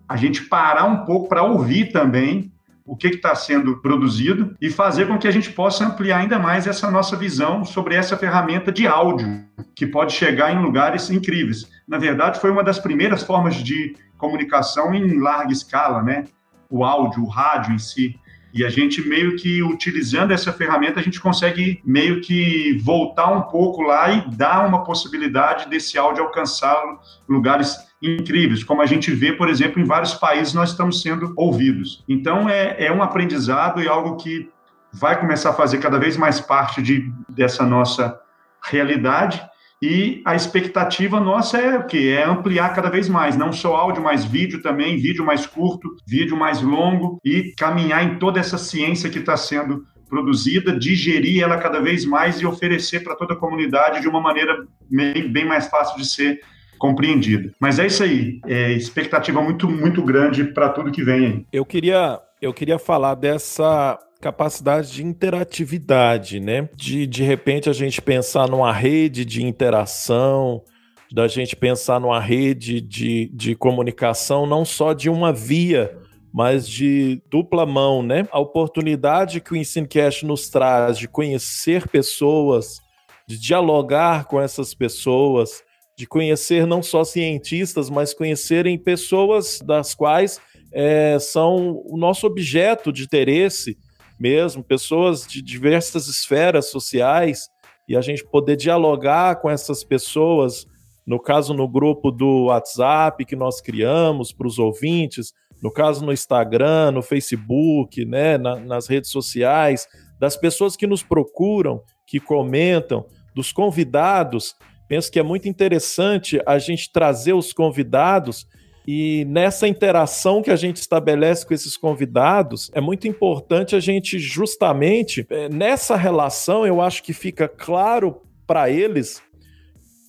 A gente parar um pouco para ouvir também o que está sendo produzido e fazer com que a gente possa ampliar ainda mais essa nossa visão sobre essa ferramenta de áudio, que pode chegar em lugares incríveis. Na verdade, foi uma das primeiras formas de comunicação em larga escala, né? O áudio, o rádio em si. E a gente meio que utilizando essa ferramenta, a gente consegue meio que voltar um pouco lá e dar uma possibilidade desse áudio alcançar lugares incríveis, como a gente vê, por exemplo, em vários países nós estamos sendo ouvidos. Então é, é um aprendizado e algo que vai começar a fazer cada vez mais parte de, dessa nossa realidade. E a expectativa nossa é o quê? É ampliar cada vez mais, não só áudio, mas vídeo também, vídeo mais curto, vídeo mais longo e caminhar em toda essa ciência que está sendo produzida, digerir ela cada vez mais e oferecer para toda a comunidade de uma maneira bem, bem mais fácil de ser compreendida. Mas é isso aí, é expectativa muito, muito grande para tudo que vem aí. Eu queria, eu queria falar dessa capacidade de interatividade, né? De de repente a gente pensar numa rede de interação, da gente pensar numa rede de, de comunicação, não só de uma via, mas de dupla mão, né? A oportunidade que o EnsineCast nos traz de conhecer pessoas, de dialogar com essas pessoas, de conhecer não só cientistas, mas conhecerem pessoas das quais é, são o nosso objeto de interesse mesmo, pessoas de diversas esferas sociais, e a gente poder dialogar com essas pessoas, no caso no grupo do WhatsApp que nós criamos para os ouvintes, no caso no Instagram, no Facebook, né, na, nas redes sociais, das pessoas que nos procuram, que comentam, dos convidados Penso que é muito interessante a gente trazer os convidados e nessa interação que a gente estabelece com esses convidados, é muito importante a gente, justamente, é, nessa relação, eu acho que fica claro para eles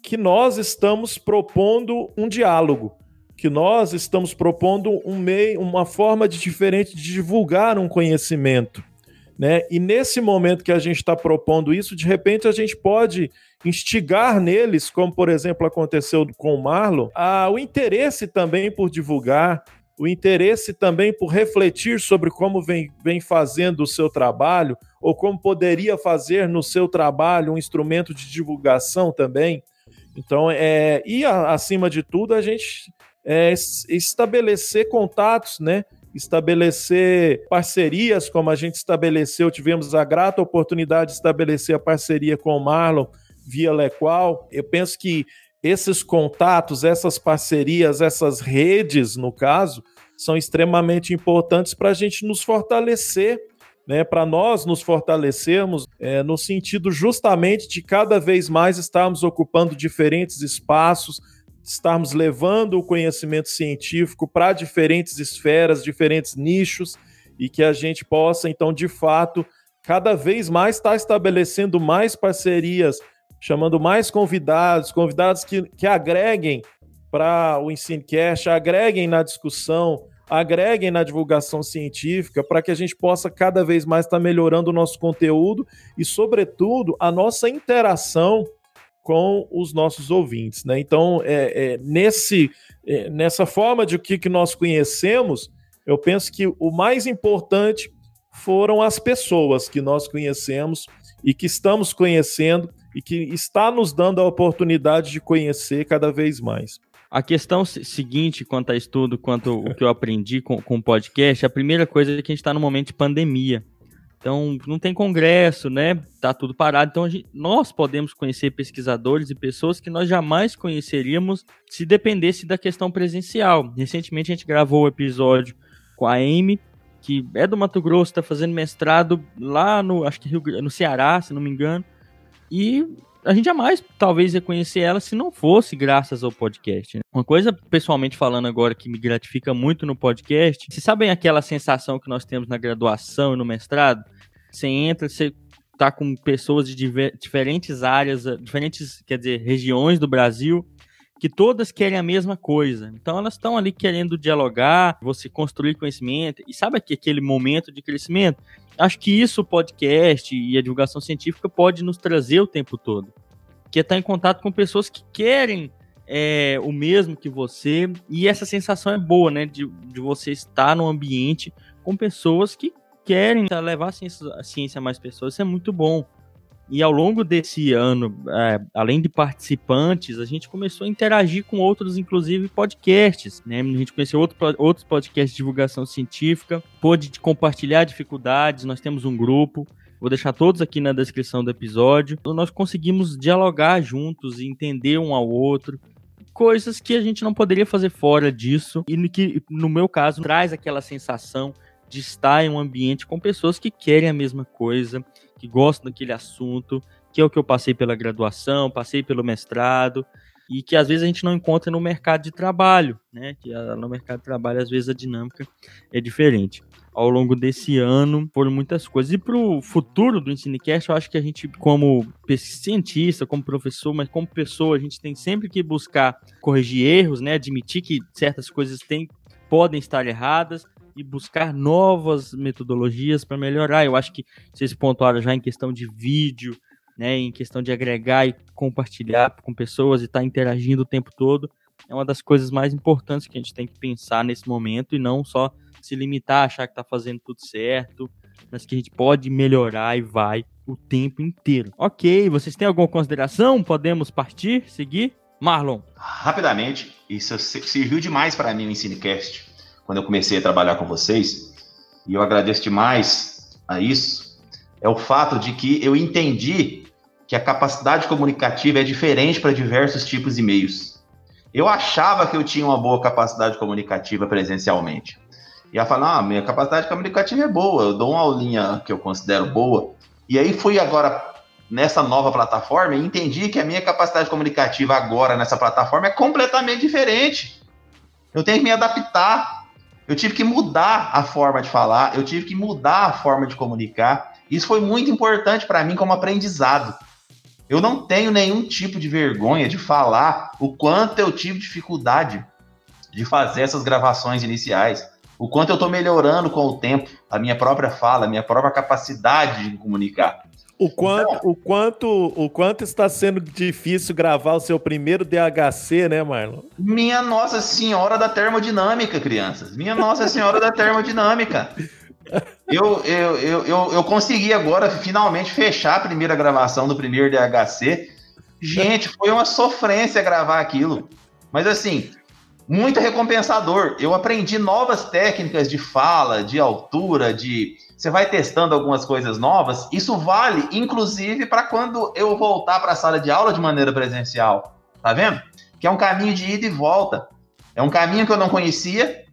que nós estamos propondo um diálogo, que nós estamos propondo um meio, uma forma de diferente de divulgar um conhecimento. Né? E nesse momento que a gente está propondo isso, de repente a gente pode instigar neles, como por exemplo aconteceu com o Marlon, a, o interesse também por divulgar, o interesse também por refletir sobre como vem, vem fazendo o seu trabalho, ou como poderia fazer no seu trabalho um instrumento de divulgação também. Então, é, e a, acima de tudo, a gente é, estabelecer contatos, né? Estabelecer parcerias, como a gente estabeleceu, tivemos a grata oportunidade de estabelecer a parceria com o Marlon via Lequal. Eu penso que esses contatos, essas parcerias, essas redes, no caso, são extremamente importantes para a gente nos fortalecer, né, para nós nos fortalecermos é, no sentido justamente de cada vez mais estarmos ocupando diferentes espaços, estarmos levando o conhecimento científico para diferentes esferas, diferentes nichos, e que a gente possa, então, de fato, cada vez mais estar tá estabelecendo mais parcerias, chamando mais convidados, convidados que, que agreguem para o EnsineCast, agreguem na discussão, agreguem na divulgação científica, para que a gente possa cada vez mais estar tá melhorando o nosso conteúdo e, sobretudo, a nossa interação com os nossos ouvintes. Né? Então, é, é nesse, é, nessa forma de o que, que nós conhecemos, eu penso que o mais importante foram as pessoas que nós conhecemos e que estamos conhecendo e que está nos dando a oportunidade de conhecer cada vez mais. A questão seguinte, quanto a estudo, quanto o que eu aprendi com, com o podcast, a primeira coisa é que a gente está no momento de pandemia. Então, não tem congresso, né? Tá tudo parado. Então, gente, nós podemos conhecer pesquisadores e pessoas que nós jamais conheceríamos se dependesse da questão presencial. Recentemente, a gente gravou o um episódio com a Amy, que é do Mato Grosso, está fazendo mestrado lá no, acho que Rio, no Ceará, se não me engano. E a gente jamais talvez ia conhecer ela se não fosse graças ao podcast. Né? Uma coisa, pessoalmente falando agora, que me gratifica muito no podcast, vocês sabem aquela sensação que nós temos na graduação e no mestrado? Você entra, você tá com pessoas de diferentes áreas, diferentes, quer dizer, regiões do Brasil, que todas querem a mesma coisa. Então elas estão ali querendo dialogar, você construir conhecimento. E sabe aquele momento de crescimento? Acho que isso o podcast e a divulgação científica pode nos trazer o tempo todo. Que é estar em contato com pessoas que querem é, o mesmo que você. E essa sensação é boa, né? De, de você estar num ambiente com pessoas que querem levar a ciência, a ciência a mais pessoas. Isso é muito bom. E ao longo desse ano, é, além de participantes, a gente começou a interagir com outros, inclusive podcasts. Né? A gente conheceu outro, outros podcasts de divulgação científica, pôde compartilhar dificuldades. Nós temos um grupo, vou deixar todos aqui na descrição do episódio. Então, nós conseguimos dialogar juntos e entender um ao outro. Coisas que a gente não poderia fazer fora disso, e que, no meu caso, traz aquela sensação de estar em um ambiente com pessoas que querem a mesma coisa, que gostam daquele assunto, que é o que eu passei pela graduação, passei pelo mestrado, e que às vezes a gente não encontra no mercado de trabalho, né? Que no mercado de trabalho, às vezes, a dinâmica é diferente. Ao longo desse ano, foram muitas coisas. E para o futuro do EnsineCast, eu acho que a gente, como cientista, como professor, mas como pessoa, a gente tem sempre que buscar corrigir erros, né? Admitir que certas coisas têm, podem estar erradas, e buscar novas metodologias para melhorar. Eu acho que vocês pontuaram já em questão de vídeo, né, em questão de agregar e compartilhar com pessoas e estar tá interagindo o tempo todo, é uma das coisas mais importantes que a gente tem que pensar nesse momento e não só se limitar a achar que está fazendo tudo certo, mas que a gente pode melhorar e vai o tempo inteiro. Ok, vocês têm alguma consideração? Podemos partir, seguir? Marlon. Rapidamente, isso serviu demais para mim o Ensinecast quando eu comecei a trabalhar com vocês, e eu agradeço demais a isso, é o fato de que eu entendi que a capacidade comunicativa é diferente para diversos tipos de meios. Eu achava que eu tinha uma boa capacidade comunicativa presencialmente. E ela fala, ah, minha capacidade comunicativa é boa, eu dou uma aulinha que eu considero boa. E aí fui agora nessa nova plataforma e entendi que a minha capacidade comunicativa agora nessa plataforma é completamente diferente. Eu tenho que me adaptar eu tive que mudar a forma de falar, eu tive que mudar a forma de comunicar. Isso foi muito importante para mim como aprendizado. Eu não tenho nenhum tipo de vergonha de falar o quanto eu tive dificuldade de fazer essas gravações iniciais, o quanto eu estou melhorando com o tempo, a minha própria fala, a minha própria capacidade de comunicar. O quanto, então, o quanto, o quanto está sendo difícil gravar o seu primeiro DHC, né, Marlon? Minha Nossa Senhora da Termodinâmica, crianças. Minha Nossa Senhora da Termodinâmica. Eu, eu, eu, eu, eu consegui agora finalmente fechar a primeira gravação do primeiro DHC. Gente, foi uma sofrência gravar aquilo. Mas assim, muito recompensador. Eu aprendi novas técnicas de fala, de altura, de você vai testando algumas coisas novas. Isso vale, inclusive, para quando eu voltar para a sala de aula de maneira presencial. Tá vendo? Que é um caminho de ida e volta. É um caminho que eu não conhecia,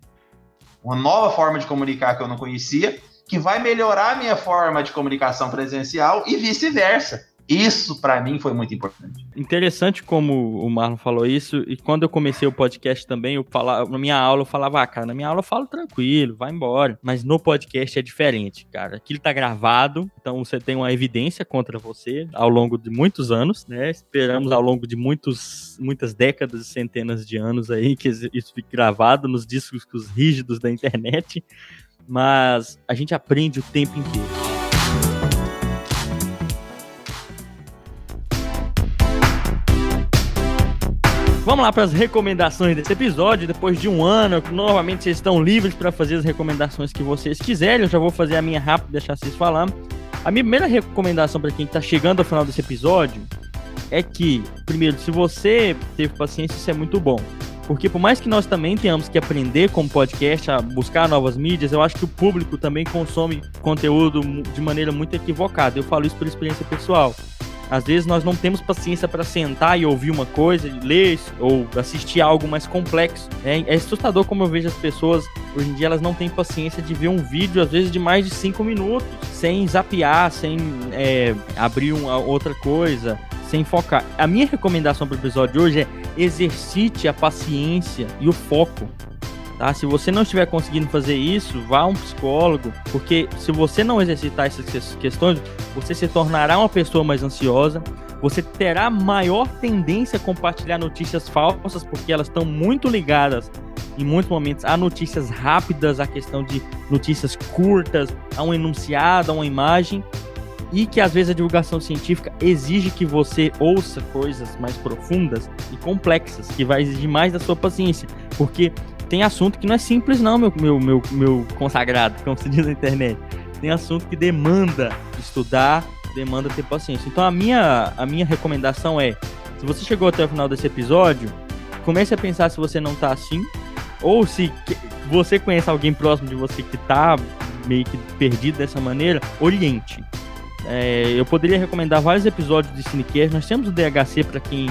uma nova forma de comunicar que eu não conhecia, que vai melhorar a minha forma de comunicação presencial e vice-versa. Isso para mim foi muito importante. Interessante como o Marlon falou isso, e quando eu comecei o podcast também, eu falava, na minha aula eu falava, ah, cara, na minha aula eu falo tranquilo, vai embora. Mas no podcast é diferente, cara. Aquilo tá gravado, então você tem uma evidência contra você ao longo de muitos anos, né? Esperamos ao longo de muitos, muitas décadas e centenas de anos aí que isso fique gravado nos discos rígidos da internet. Mas a gente aprende o tempo inteiro. Vamos lá para as recomendações desse episódio. Depois de um ano, novamente vocês estão livres para fazer as recomendações que vocês quiserem. Eu já vou fazer a minha rápida, deixar vocês falando. A minha primeira recomendação para quem está chegando ao final desse episódio é que, primeiro, se você teve paciência, isso é muito bom. Porque por mais que nós também tenhamos que aprender como podcast a buscar novas mídias, eu acho que o público também consome conteúdo de maneira muito equivocada. Eu falo isso por experiência pessoal. Às vezes nós não temos paciência para sentar e ouvir uma coisa, ler ou assistir algo mais complexo. É, é, assustador como eu vejo as pessoas, hoje em dia elas não têm paciência de ver um vídeo, às vezes de mais de cinco minutos, sem zapear, sem é, abrir uma outra coisa, sem focar. A minha recomendação para o episódio de hoje é exercite a paciência e o foco. Tá? Se você não estiver conseguindo fazer isso, vá a um psicólogo, porque se você não exercitar essas questões, você se tornará uma pessoa mais ansiosa, você terá maior tendência a compartilhar notícias falsas, porque elas estão muito ligadas em muitos momentos a notícias rápidas, a questão de notícias curtas, a um enunciado, a uma imagem, e que às vezes a divulgação científica exige que você ouça coisas mais profundas e complexas, que vai exigir mais da sua paciência, porque tem assunto que não é simples, não, meu, meu, meu, meu consagrado, como se diz na internet. Tem assunto que demanda estudar, demanda ter paciência. Então a minha, a minha recomendação é: se você chegou até o final desse episódio, comece a pensar se você não tá assim, ou se você conhece alguém próximo de você que tá meio que perdido dessa maneira, oriente. É, eu poderia recomendar vários episódios de Cinecast. Nós temos o DHC para quem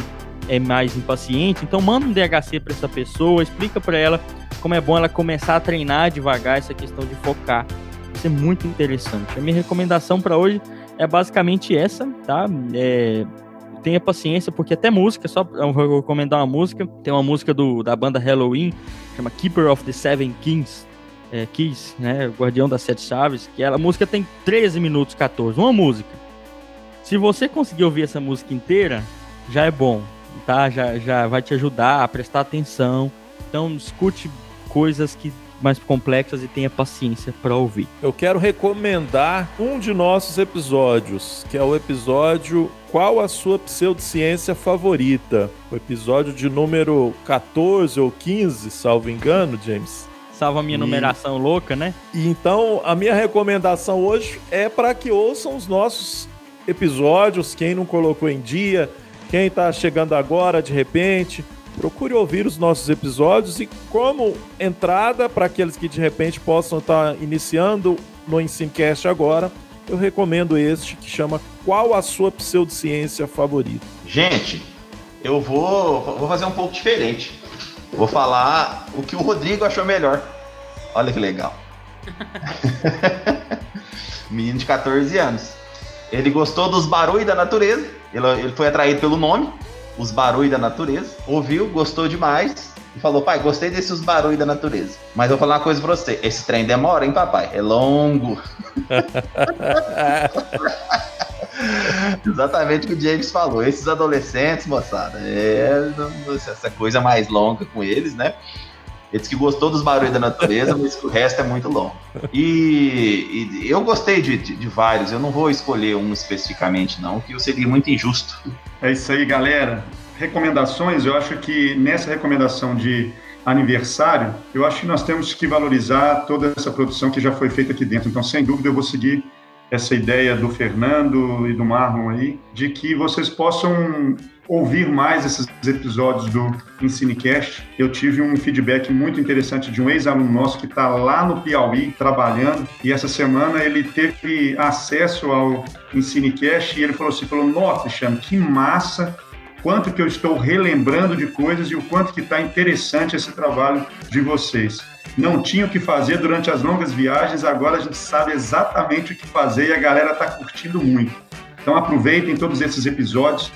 é mais impaciente, então manda um DHC para essa pessoa, explica para ela como é bom ela começar a treinar devagar essa questão de focar. Isso é muito interessante. A minha recomendação para hoje é basicamente essa, tá? É, tenha paciência, porque até música, só eu vou recomendar uma música, tem uma música do, da banda Halloween, chama Keeper of the Seven Kings, é, Keys, né, Guardião das Sete Chaves, que ela, a música tem 13 minutos 14, uma música. Se você conseguir ouvir essa música inteira, já é bom tá? Já, já vai te ajudar a prestar atenção. Então, escute coisas que mais complexas e tenha paciência para ouvir. Eu quero recomendar um de nossos episódios, que é o episódio Qual a sua pseudociência favorita? O episódio de número 14 ou 15, salvo engano, James. Salva a minha e... numeração louca, né? E então, a minha recomendação hoje é para que ouçam os nossos episódios, quem não colocou em dia, quem está chegando agora, de repente, procure ouvir os nossos episódios e como entrada para aqueles que de repente possam estar tá iniciando no Ensinecast agora, eu recomendo este que chama Qual a sua pseudociência favorita? Gente, eu vou, vou fazer um pouco diferente. Vou falar o que o Rodrigo achou melhor. Olha que legal. Menino de 14 anos. Ele gostou dos barulhos da natureza ele, ele foi atraído pelo nome, os barulhos da natureza, ouviu, gostou demais e falou: pai, gostei desses barulhos da natureza. Mas eu vou falar uma coisa pra você: esse trem demora, hein, papai? É longo. Exatamente o que o James falou. Esses adolescentes, moçada, é essa coisa mais longa com eles, né? Ele disse que gostou dos barulhos da natureza, mas que o resto é muito longo. E, e eu gostei de, de, de, vários, eu não vou escolher um especificamente, não, que eu seria muito injusto. É isso aí, galera. Recomendações, eu acho que nessa recomendação de aniversário, eu acho que nós temos que valorizar toda essa produção que já foi feita aqui dentro. Então, sem dúvida, eu vou seguir essa ideia do Fernando e do Marlon aí, de que vocês possam ouvir mais esses episódios do Ensinecast. Eu tive um feedback muito interessante de um ex-aluno nosso que está lá no Piauí trabalhando e essa semana ele teve acesso ao Ensinecast e ele falou assim, falou, nossa, Cristiano, que massa quanto que eu estou relembrando de coisas e o quanto que está interessante esse trabalho de vocês. Não tinha o que fazer durante as longas viagens, agora a gente sabe exatamente o que fazer e a galera está curtindo muito. Então aproveitem todos esses episódios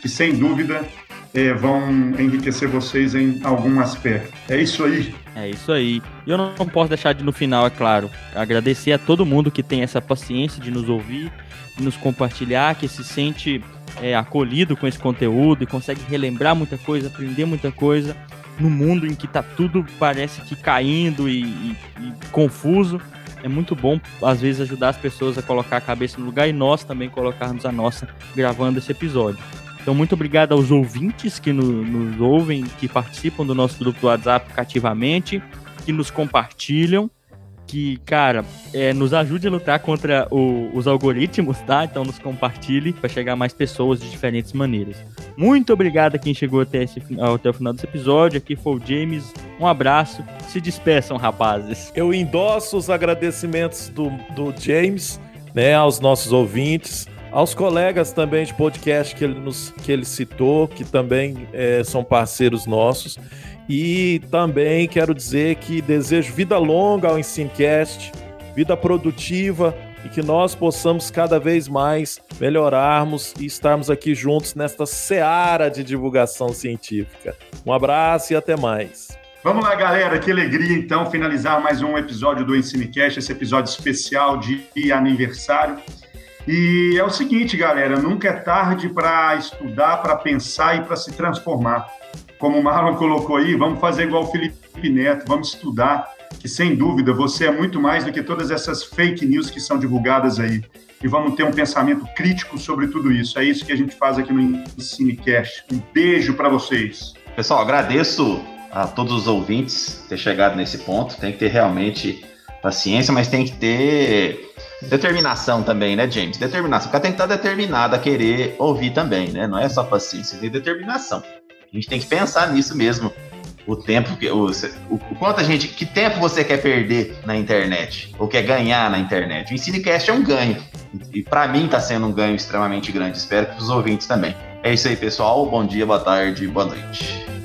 que sem dúvida é, vão enriquecer vocês em algum aspecto. É isso aí. É isso aí. E eu não posso deixar de no final, é claro, agradecer a todo mundo que tem essa paciência de nos ouvir, de nos compartilhar, que se sente é, acolhido com esse conteúdo e consegue relembrar muita coisa, aprender muita coisa no mundo em que tá tudo parece que caindo e, e, e confuso. É muito bom, às vezes, ajudar as pessoas a colocar a cabeça no lugar e nós também colocarmos a nossa gravando esse episódio. Então, muito obrigado aos ouvintes que no, nos ouvem, que participam do nosso grupo do WhatsApp cativamente, que nos compartilham que, cara, é, nos ajude a lutar contra o, os algoritmos, tá? Então nos compartilhe para chegar mais pessoas de diferentes maneiras. Muito obrigado a quem chegou até, esse, até o final desse episódio. Aqui foi o James. Um abraço. Se despeçam, rapazes. Eu endosso os agradecimentos do, do James, né, aos nossos ouvintes aos colegas também de podcast que ele, nos, que ele citou, que também é, são parceiros nossos. E também quero dizer que desejo vida longa ao Ensinecast, vida produtiva e que nós possamos cada vez mais melhorarmos e estarmos aqui juntos nesta seara de divulgação científica. Um abraço e até mais. Vamos lá, galera, que alegria então finalizar mais um episódio do Ensinecast, esse episódio especial de aniversário. E é o seguinte, galera, nunca é tarde para estudar, para pensar e para se transformar como o Marlon colocou aí, vamos fazer igual o Felipe Neto, vamos estudar, que sem dúvida você é muito mais do que todas essas fake news que são divulgadas aí. E vamos ter um pensamento crítico sobre tudo isso. É isso que a gente faz aqui no Ensinecast. Um beijo para vocês. Pessoal, agradeço a todos os ouvintes ter chegado nesse ponto. Tem que ter realmente paciência, mas tem que ter determinação também, né, James? Determinação. Porque tem que estar determinado a querer ouvir também, né? Não é só paciência, tem determinação. A gente tem que pensar nisso mesmo. O tempo que. O, o, o quanto a gente. Que tempo você quer perder na internet? Ou quer ganhar na internet? O Ensinecast é um ganho. E, e para mim está sendo um ganho extremamente grande. Espero que os ouvintes também. É isso aí, pessoal. Bom dia, boa tarde, boa noite.